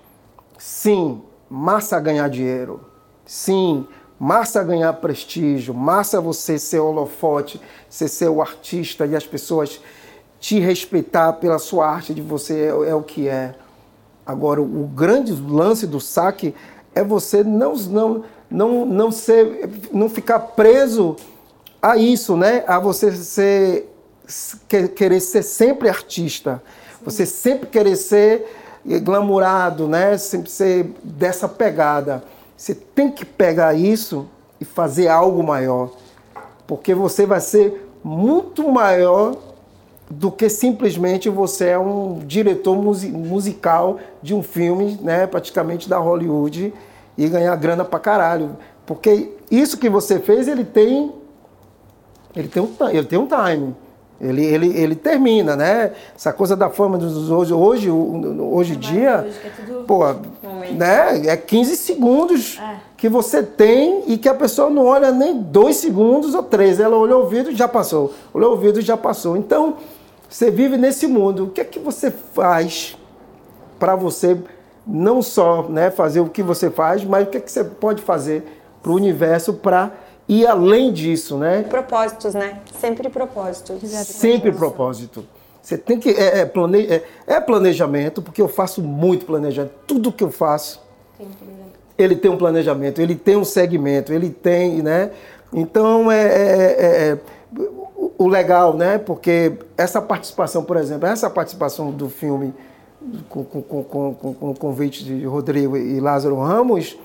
[SPEAKER 3] sim, massa ganhar dinheiro. Sim, massa ganhar prestígio, massa você ser holofote, você ser o artista e as pessoas te respeitar pela sua arte de você é, é o que é. Agora, o grande lance do saque é você não, não, não, não, ser, não ficar preso a isso, né? A você ser, querer ser sempre artista. Você sempre querer ser glamourado, né? Sempre ser dessa pegada. Você tem que pegar isso e fazer algo maior. Porque você vai ser muito maior do que simplesmente você é um diretor musical de um filme, né, praticamente da Hollywood e ganhar grana pra caralho. Porque isso que você fez, ele tem ele tem um, ele tem um time. Ele, ele, ele termina, né? Essa coisa da fama dos hoje, hoje, hoje em dia, hoje é tudo... pô, né? É 15 segundos é. que você tem e que a pessoa não olha nem dois segundos ou três. Ela olhou o vídeo e já passou. Olhou o vídeo e já passou. Então, você vive nesse mundo. O que é que você faz para você não só né, fazer o que você faz, mas o que é que você pode fazer para o universo para e além disso, né?
[SPEAKER 1] Propósitos, né? Sempre propósitos.
[SPEAKER 3] Sempre propósito. Você tem que. É, é, plane, é, é, planejamento, porque eu faço muito planejamento. Tudo que eu faço, tem ele tem um planejamento, ele tem um segmento, ele tem, né? Então é, é, é, é o legal, né? Porque essa participação, por exemplo, essa participação do filme com, com, com, com, com o convite de Rodrigo e Lázaro Ramos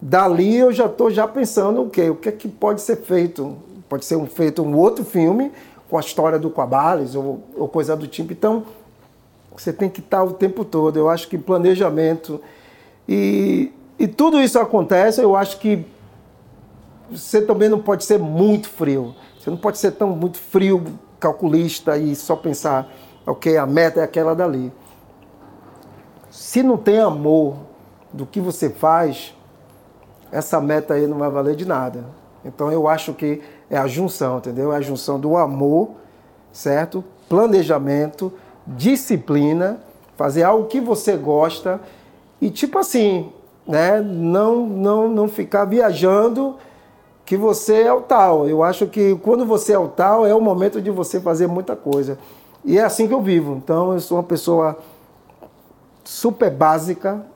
[SPEAKER 3] dali eu já estou já pensando o quê? O que é que pode ser feito? Pode ser um, feito um outro filme com a história do Quabales ou, ou coisa do tipo. Então, você tem que estar o tempo todo. Eu acho que planejamento e, e tudo isso acontece, eu acho que você também não pode ser muito frio. Você não pode ser tão muito frio, calculista e só pensar, ok, a meta é aquela dali. se não tem amor do que você faz, essa meta aí não vai valer de nada. Então eu acho que é a junção, entendeu? É a junção do amor, certo? Planejamento, disciplina, fazer algo que você gosta e tipo assim, né? Não, não, não ficar viajando que você é o tal. Eu acho que quando você é o tal, é o momento de você fazer muita coisa. E é assim que eu vivo. Então, eu sou uma pessoa super básica,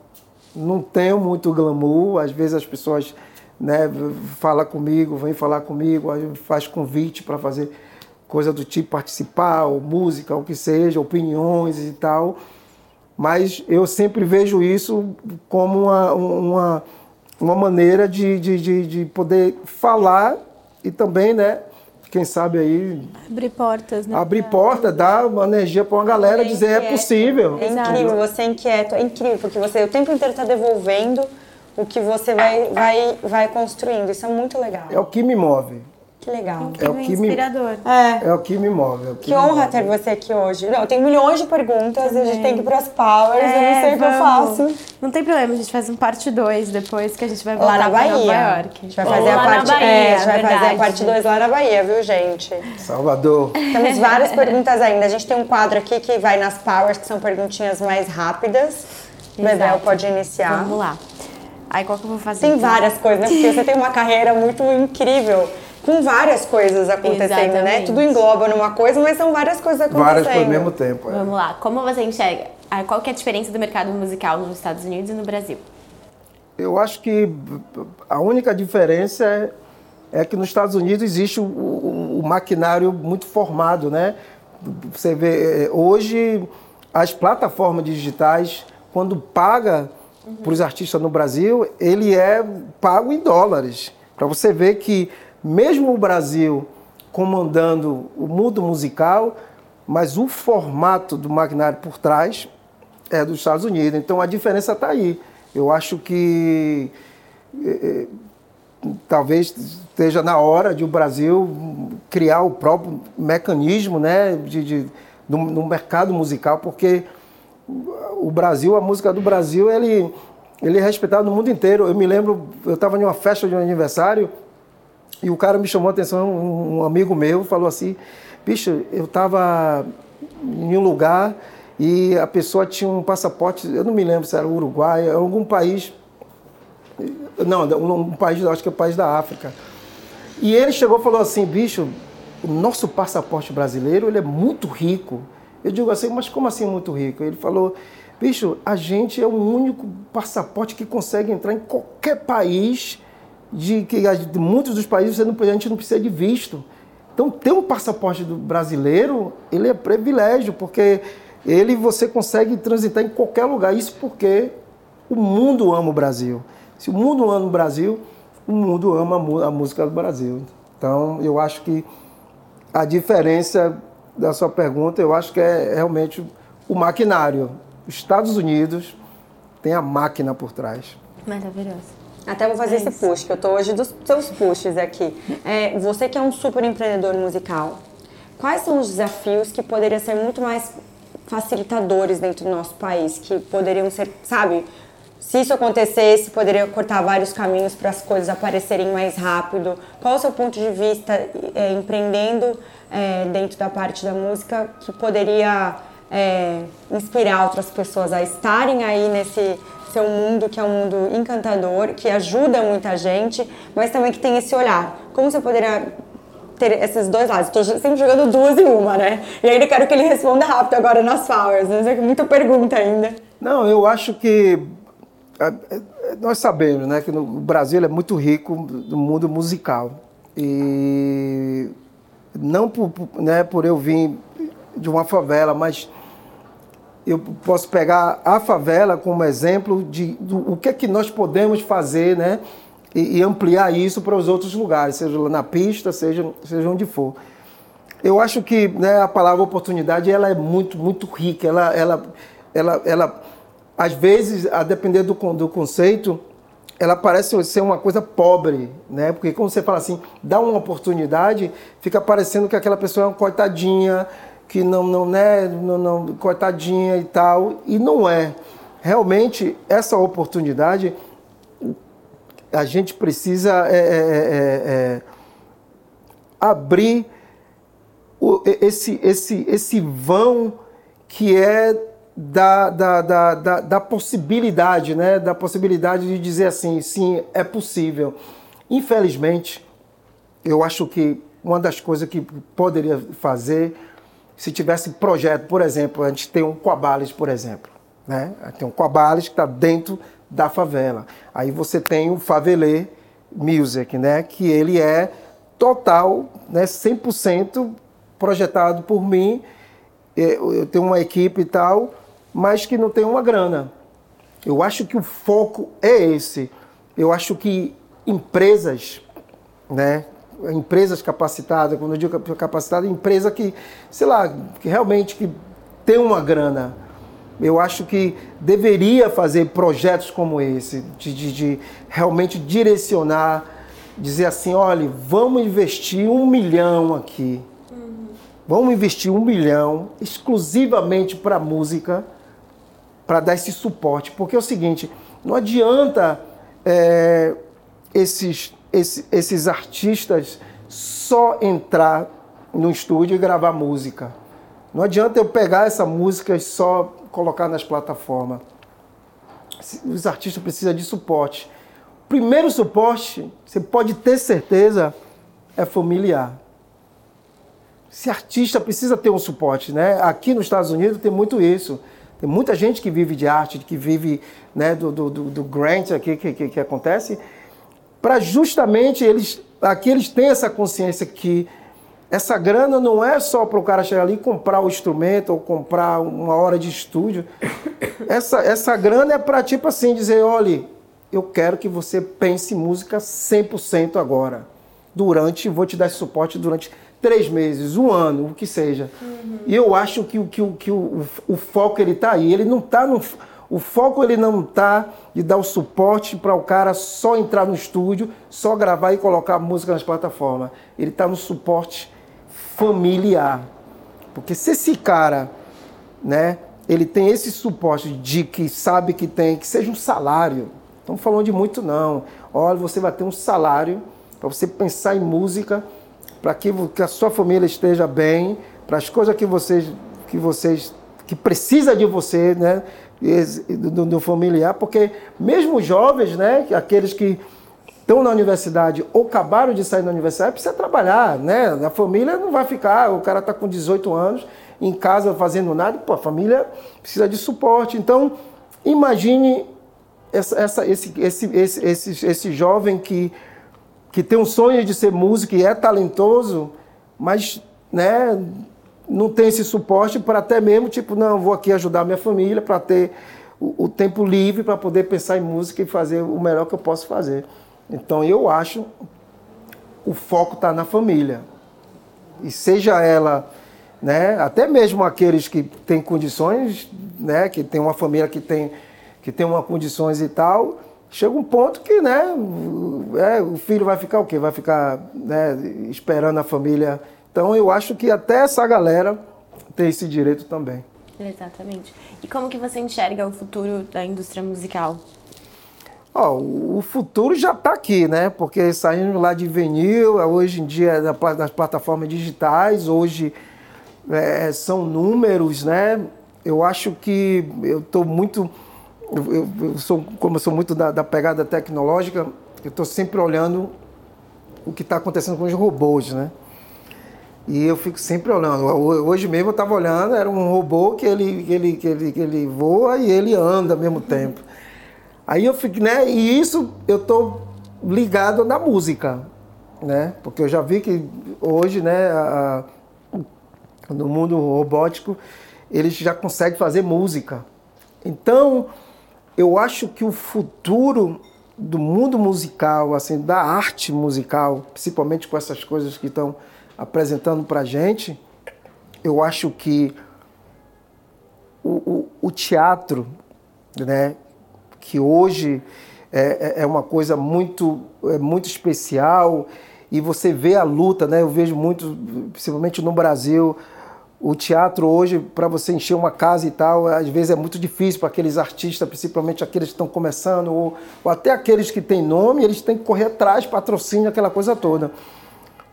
[SPEAKER 3] não tenho muito glamour. Às vezes as pessoas né, falam comigo, vêm falar comigo, faz convite para fazer coisa do tipo participar, ou música, ou o que seja, opiniões e tal. Mas eu sempre vejo isso como uma, uma uma maneira de, de, de, de poder falar e também, né, quem sabe aí.
[SPEAKER 2] Abrir portas, né?
[SPEAKER 3] Abrir porta, dar uma energia para uma galera, é dizer é possível.
[SPEAKER 1] É incrível, você é inquieto, é incrível, porque você o tempo inteiro está devolvendo o que você vai, vai, vai construindo. Isso é muito legal.
[SPEAKER 3] É o que me move.
[SPEAKER 1] Que legal.
[SPEAKER 2] É o que inspirador.
[SPEAKER 3] Me, é. é o que me move. É
[SPEAKER 1] que, que honra ter você aqui hoje. Não, tem milhões de perguntas, Também. a gente tem que ir para as powers, é, eu não sei o que eu faço.
[SPEAKER 2] Não tem problema, a gente faz um parte 2 depois que a gente vai voltar lá
[SPEAKER 1] na Bahia.
[SPEAKER 2] Nova York.
[SPEAKER 1] A gente vai fazer, a parte, Bahia, é, a gente vai fazer a parte 2 lá na Bahia, viu, gente?
[SPEAKER 3] Salvador.
[SPEAKER 1] Temos várias perguntas ainda. A gente tem um quadro aqui que vai nas powers, que são perguntinhas mais rápidas. O Bebel pode iniciar.
[SPEAKER 2] Vamos lá. Aí qual que eu vou fazer?
[SPEAKER 1] Tem então? várias coisas, né? Porque você tem uma carreira muito incrível com várias coisas acontecendo, né? Exatamente. né? Tudo engloba numa coisa, mas são várias coisas acontecendo.
[SPEAKER 3] Várias ao mesmo tempo.
[SPEAKER 2] É. Vamos lá. Como você enxerga? Ah, qual que é a diferença do mercado musical nos Estados Unidos e no Brasil?
[SPEAKER 3] Eu acho que a única diferença é, é que nos Estados Unidos existe o, o, o, maquinário muito formado, né? Você vê, é, hoje as plataformas digitais, quando paga uhum. para os artistas no Brasil, ele é pago em dólares. Para você ver que mesmo o Brasil comandando o mundo musical, mas o formato do maquinário por trás é dos Estados Unidos. Então a diferença está aí. Eu acho que eh, talvez esteja na hora de o Brasil criar o próprio mecanismo né, de, de, no, no mercado musical, porque o Brasil, a música do Brasil, ele, ele é respeitado no mundo inteiro. Eu me lembro, eu estava em uma festa de um aniversário e o cara me chamou a atenção, um amigo meu falou assim, bicho, eu estava em um lugar e a pessoa tinha um passaporte, eu não me lembro se era Uruguai, algum país, não, um país, acho que é um país da África. E ele chegou e falou assim, bicho, o nosso passaporte brasileiro, ele é muito rico. Eu digo assim, mas como assim muito rico? Ele falou, bicho, a gente é o único passaporte que consegue entrar em qualquer país de que muitos dos países você não, a gente não precisa de visto. Então, ter um passaporte brasileiro, ele é privilégio, porque ele você consegue transitar em qualquer lugar. Isso porque o mundo ama o Brasil. Se o mundo ama o Brasil, o mundo ama a música do Brasil. Então, eu acho que a diferença da sua pergunta, eu acho que é realmente o maquinário. Os Estados Unidos tem a máquina por trás.
[SPEAKER 2] Maravilhoso.
[SPEAKER 1] Até vou fazer é esse push, que eu tô hoje dos seus pushes aqui. É, você que é um super empreendedor musical, quais são os desafios que poderiam ser muito mais facilitadores dentro do nosso país, que poderiam ser, sabe, se isso acontecesse, poderia cortar vários caminhos para as coisas aparecerem mais rápido. Qual o seu ponto de vista é, empreendendo é, dentro da parte da música que poderia é, inspirar outras pessoas a estarem aí nesse seu mundo que é um mundo encantador, que ajuda muita gente, mas também que tem esse olhar. Como você poderia ter esses dois lados? Estou sempre jogando duas em uma, né? E ainda quero que ele responda rápido agora nas flowers. Não sei muita pergunta ainda.
[SPEAKER 3] Não, eu acho que nós sabemos, né, que no Brasil é muito rico no mundo musical e não por, né, por eu vir de uma favela, mas eu posso pegar a favela como exemplo de do, o que é que nós podemos fazer, né? E, e, ampliar isso para os outros lugares, seja lá na pista, seja, seja onde for. Eu acho que né, a palavra oportunidade ela é muito, muito rica. Ela, ela, ela, ela às vezes, a depender do, do conceito, ela parece ser uma coisa pobre, né? Porque quando você fala assim, dá uma oportunidade, fica parecendo que aquela pessoa é uma coitadinha, que não, não, né, não, não, coitadinha e tal, e não é. realmente essa oportunidade a gente precisa é, é, é, é abrir o, esse, esse, esse vão que é da, da, da, da, da possibilidade, né? da possibilidade de dizer assim, sim, é possível. Infelizmente, eu acho que uma das coisas que poderia fazer se tivesse projeto, por exemplo, a gente tem um Coabales, por exemplo. Né? Tem um Coabales que está dentro da favela. Aí você tem o Favelê Music, né? que ele é total, né? 100% projetado por mim. Eu tenho uma equipe e tal, mas que não tem uma grana. Eu acho que o foco é esse. Eu acho que empresas, né, empresas capacitadas, quando eu digo capacitada, empresa que, sei lá, que realmente que tem uma grana. Eu acho que deveria fazer projetos como esse, de, de, de realmente direcionar, dizer assim, olha, vamos investir um milhão aqui. Uhum. Vamos investir um milhão exclusivamente para música, para dar esse suporte. Porque é o seguinte, não adianta é, esses esse, esses artistas só entrar no estúdio e gravar música. Não adianta eu pegar essa música e só colocar nas plataformas. Os artistas precisam de suporte. Primeiro suporte, você pode ter certeza, é familiar. Esse artista precisa ter um suporte, né? Aqui nos Estados Unidos tem muito isso. Tem muita gente que vive de arte, que vive né, do, do, do grant aqui que, que, que acontece para justamente eles, aqui eles têm essa consciência que essa grana não é só para o cara chegar ali e comprar o instrumento ou comprar uma hora de estúdio. Essa, essa grana é para, tipo assim, dizer: olha, eu quero que você pense música 100% agora. Durante, vou te dar esse suporte durante três meses, um ano, o que seja. Uhum. E eu acho que, que, que o, o, o foco ele está aí. Ele não está no o foco ele não está de dar o suporte para o cara só entrar no estúdio, só gravar e colocar música nas plataformas. Ele está no suporte familiar. Porque se esse cara, né, ele tem esse suporte de que sabe que tem, que seja um salário. Não falando de muito não. Olha, você vai ter um salário para você pensar em música, para que, que a sua família esteja bem, para as coisas que vocês que vocês que precisa de você, né? do, do familiar, porque mesmo jovens, né, aqueles que estão na universidade ou acabaram de sair da universidade, precisa trabalhar, né? A família não vai ficar, o cara está com 18 anos em casa fazendo nada, pô, a família precisa de suporte. Então, imagine essa, essa, esse, esse, esse, esse, esse jovem que, que tem um sonho de ser músico e é talentoso, mas né, não tem esse suporte para até mesmo, tipo, não, vou aqui ajudar minha família para ter o, o, tempo livre para poder pensar em música e fazer o melhor que eu posso fazer. Então eu acho o foco está na família. E seja ela, né, até mesmo aqueles que têm condições, né, que tem uma família que tem que tem uma condições e tal, chega um ponto que, né, é, o filho vai ficar o quê? Vai ficar, né, esperando a família então eu acho que até essa galera tem esse direito também.
[SPEAKER 2] Exatamente. E como que você enxerga o futuro da indústria musical?
[SPEAKER 3] Oh, o futuro já está aqui, né? Porque saindo lá de vinil, hoje em dia é das plataformas digitais, hoje é, são números, né? Eu acho que eu estou muito, eu, eu, sou, como eu sou muito da, da pegada tecnológica, eu estou sempre olhando o que está acontecendo com os robôs, né? E eu fico sempre olhando. Hoje mesmo eu estava olhando, era um robô que ele, que, ele, que, ele, que ele voa e ele anda ao mesmo tempo. Aí eu fico, né? E isso eu estou ligado na música, né? Porque eu já vi que hoje, né, a, no mundo robótico, eles já conseguem fazer música. Então, eu acho que o futuro do mundo musical, assim, da arte musical, principalmente com essas coisas que estão apresentando para a gente, eu acho que o, o, o, teatro, né, que hoje é, é, é uma coisa muito, é muito especial e você vê a luta, né? Eu vejo muito, principalmente no Brasil, O teatro hoje, para você encher uma casa e tal, às vezes é muito difícil para aqueles artistas, principalmente aqueles que estão começando, ou, ou até aqueles que têm nome, eles têm que correr atrás, patrocínio, aquela coisa toda.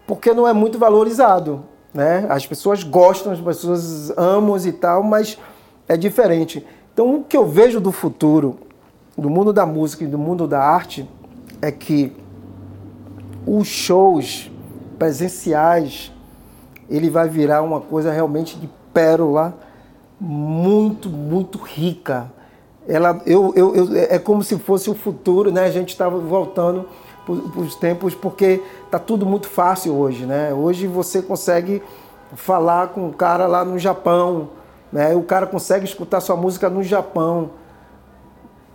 [SPEAKER 3] Porque não é muito valorizado. Né? As pessoas gostam, as pessoas amam e tal, mas é diferente. Então, o que eu vejo do futuro, do mundo da música e do mundo da arte, é que os shows presenciais ele vai virar uma coisa realmente de pérola muito, muito rica. Ela, eu, eu, eu, é como se fosse o futuro, né? A gente estava voltando para os tempos porque tá tudo muito fácil hoje, né? Hoje você consegue falar com o cara lá no Japão, né? O cara consegue escutar sua música no Japão.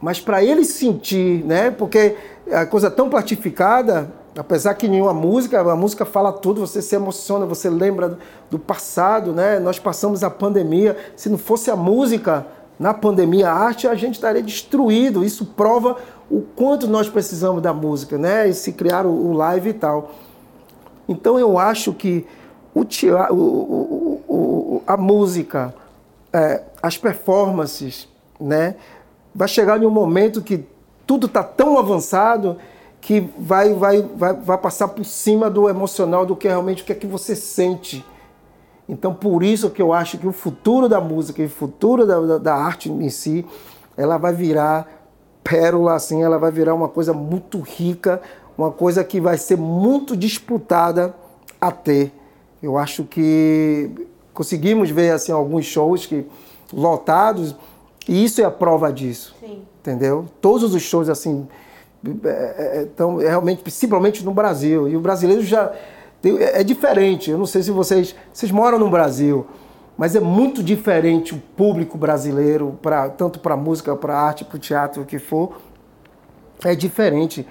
[SPEAKER 3] Mas para ele sentir, né? Porque a coisa tão platificada, Apesar que nenhuma música, a música fala tudo, você se emociona, você lembra do passado, né? Nós passamos a pandemia. Se não fosse a música na pandemia, a arte, a gente estaria destruído. Isso prova o quanto nós precisamos da música, né? E se criar o live e tal. Então eu acho que o teatro, o, o, o, a música, é, as performances, né? Vai chegar em um momento que tudo está tão avançado que vai, vai, vai, vai passar por cima do emocional, do que realmente o que é que você sente. Então, por isso que eu acho que o futuro da música e o futuro da, da, da arte em si, ela vai virar pérola, assim, ela vai virar uma coisa muito rica, uma coisa que vai ser muito disputada a ter. Eu acho que conseguimos ver assim alguns shows que lotados e isso é a prova disso. Sim. Entendeu? Todos os shows assim então, realmente, principalmente no Brasil. E o brasileiro já é, é diferente. Eu não sei se vocês vocês moram no Brasil, mas é muito diferente o público brasileiro para tanto para música, para arte, para o teatro, o que for. É diferente.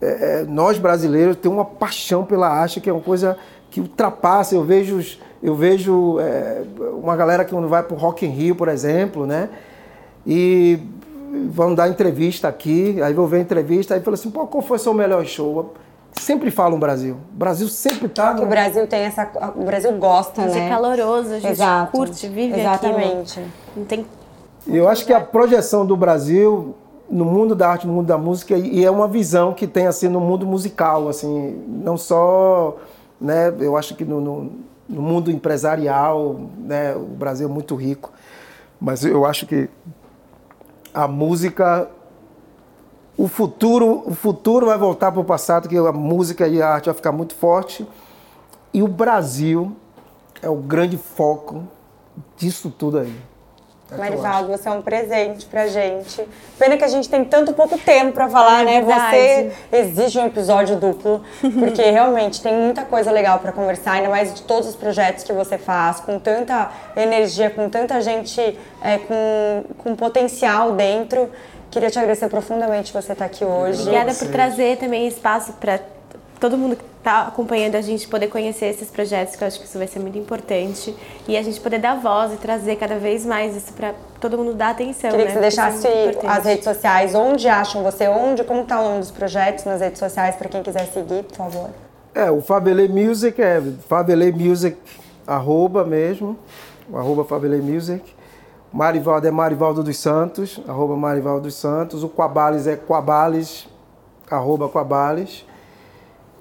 [SPEAKER 3] É, é, nós brasileiros temos uma paixão pela arte que é uma coisa que ultrapassa. Eu vejo eu vejo é, uma galera que quando vai para o Rock in Rio, por exemplo, né? E vão dar entrevista aqui, aí vou ver a entrevista, aí fala assim, qual foi o seu melhor show? Sempre falam Brasil. O Brasil sempre tá.
[SPEAKER 1] No... O Brasil tem essa. O Brasil gosta,
[SPEAKER 2] Mas
[SPEAKER 1] né?
[SPEAKER 2] é caloroso, a gente Exato. curte, vive
[SPEAKER 1] Exatamente.
[SPEAKER 2] Aquilo. Não tem.
[SPEAKER 3] Eu acho que a projeção do Brasil no mundo da arte, no mundo da música, e é uma visão que tem assim no mundo musical, assim, não só, né? Eu acho que no, no, no mundo empresarial, né? O Brasil é muito rico, mas eu acho que a música o futuro, o futuro vai voltar para o passado, que a música e a arte vai ficar muito forte. E o Brasil é o grande foco disso tudo aí.
[SPEAKER 1] É Marivaldo, você é um presente pra gente. Pena que a gente tem tanto pouco tempo para falar, é né? Você exige um episódio duplo, porque realmente tem muita coisa legal para conversar, ainda mais de todos os projetos que você faz, com tanta energia, com tanta gente é, com, com potencial dentro. Queria te agradecer profundamente você estar aqui hoje.
[SPEAKER 2] Obrigada por trazer também espaço para todo mundo que está acompanhando a gente poder conhecer esses projetos, que eu acho que isso vai ser muito importante. E a gente poder dar voz e trazer cada vez mais isso para todo mundo dar atenção.
[SPEAKER 1] Queria
[SPEAKER 2] né?
[SPEAKER 1] que você deixasse é as redes sociais, onde acham você, onde, como está o nome dos projetos nas redes sociais, para quem quiser seguir, por favor.
[SPEAKER 3] É, o Fabelê Music é Fabelê Music, arroba mesmo, arroba Fabelê Music. Marivaldo é Marivaldo dos Santos, arroba Marivaldo dos Santos. O Quabales é Quabales, arroba Quabales.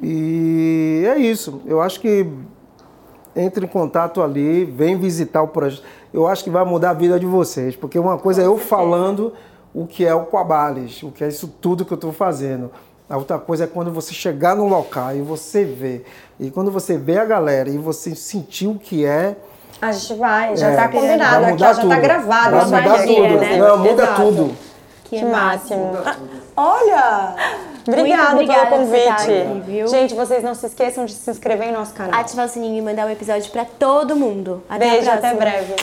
[SPEAKER 3] E é isso. Eu acho que entre em contato ali, vem visitar o projeto. Eu acho que vai mudar a vida de vocês, porque uma coisa é eu falando o que é o Quabales, o que é isso tudo que eu estou fazendo. A outra coisa é quando você chegar no local e você vê. E quando você vê a galera e você sentir o que é.
[SPEAKER 1] A gente vai, já está é, combinado aqui, já está gravado.
[SPEAKER 3] Vai mudar tudo. Né? Não, muda
[SPEAKER 1] Exato.
[SPEAKER 3] tudo.
[SPEAKER 1] Que, que máximo. Ah, olha! Obrigada, obrigada pelo convite. Aqui, Gente, vocês não se esqueçam de se inscrever em nosso canal.
[SPEAKER 2] Ativar o sininho e mandar o um episódio para todo mundo.
[SPEAKER 1] Até Beijo, até breve.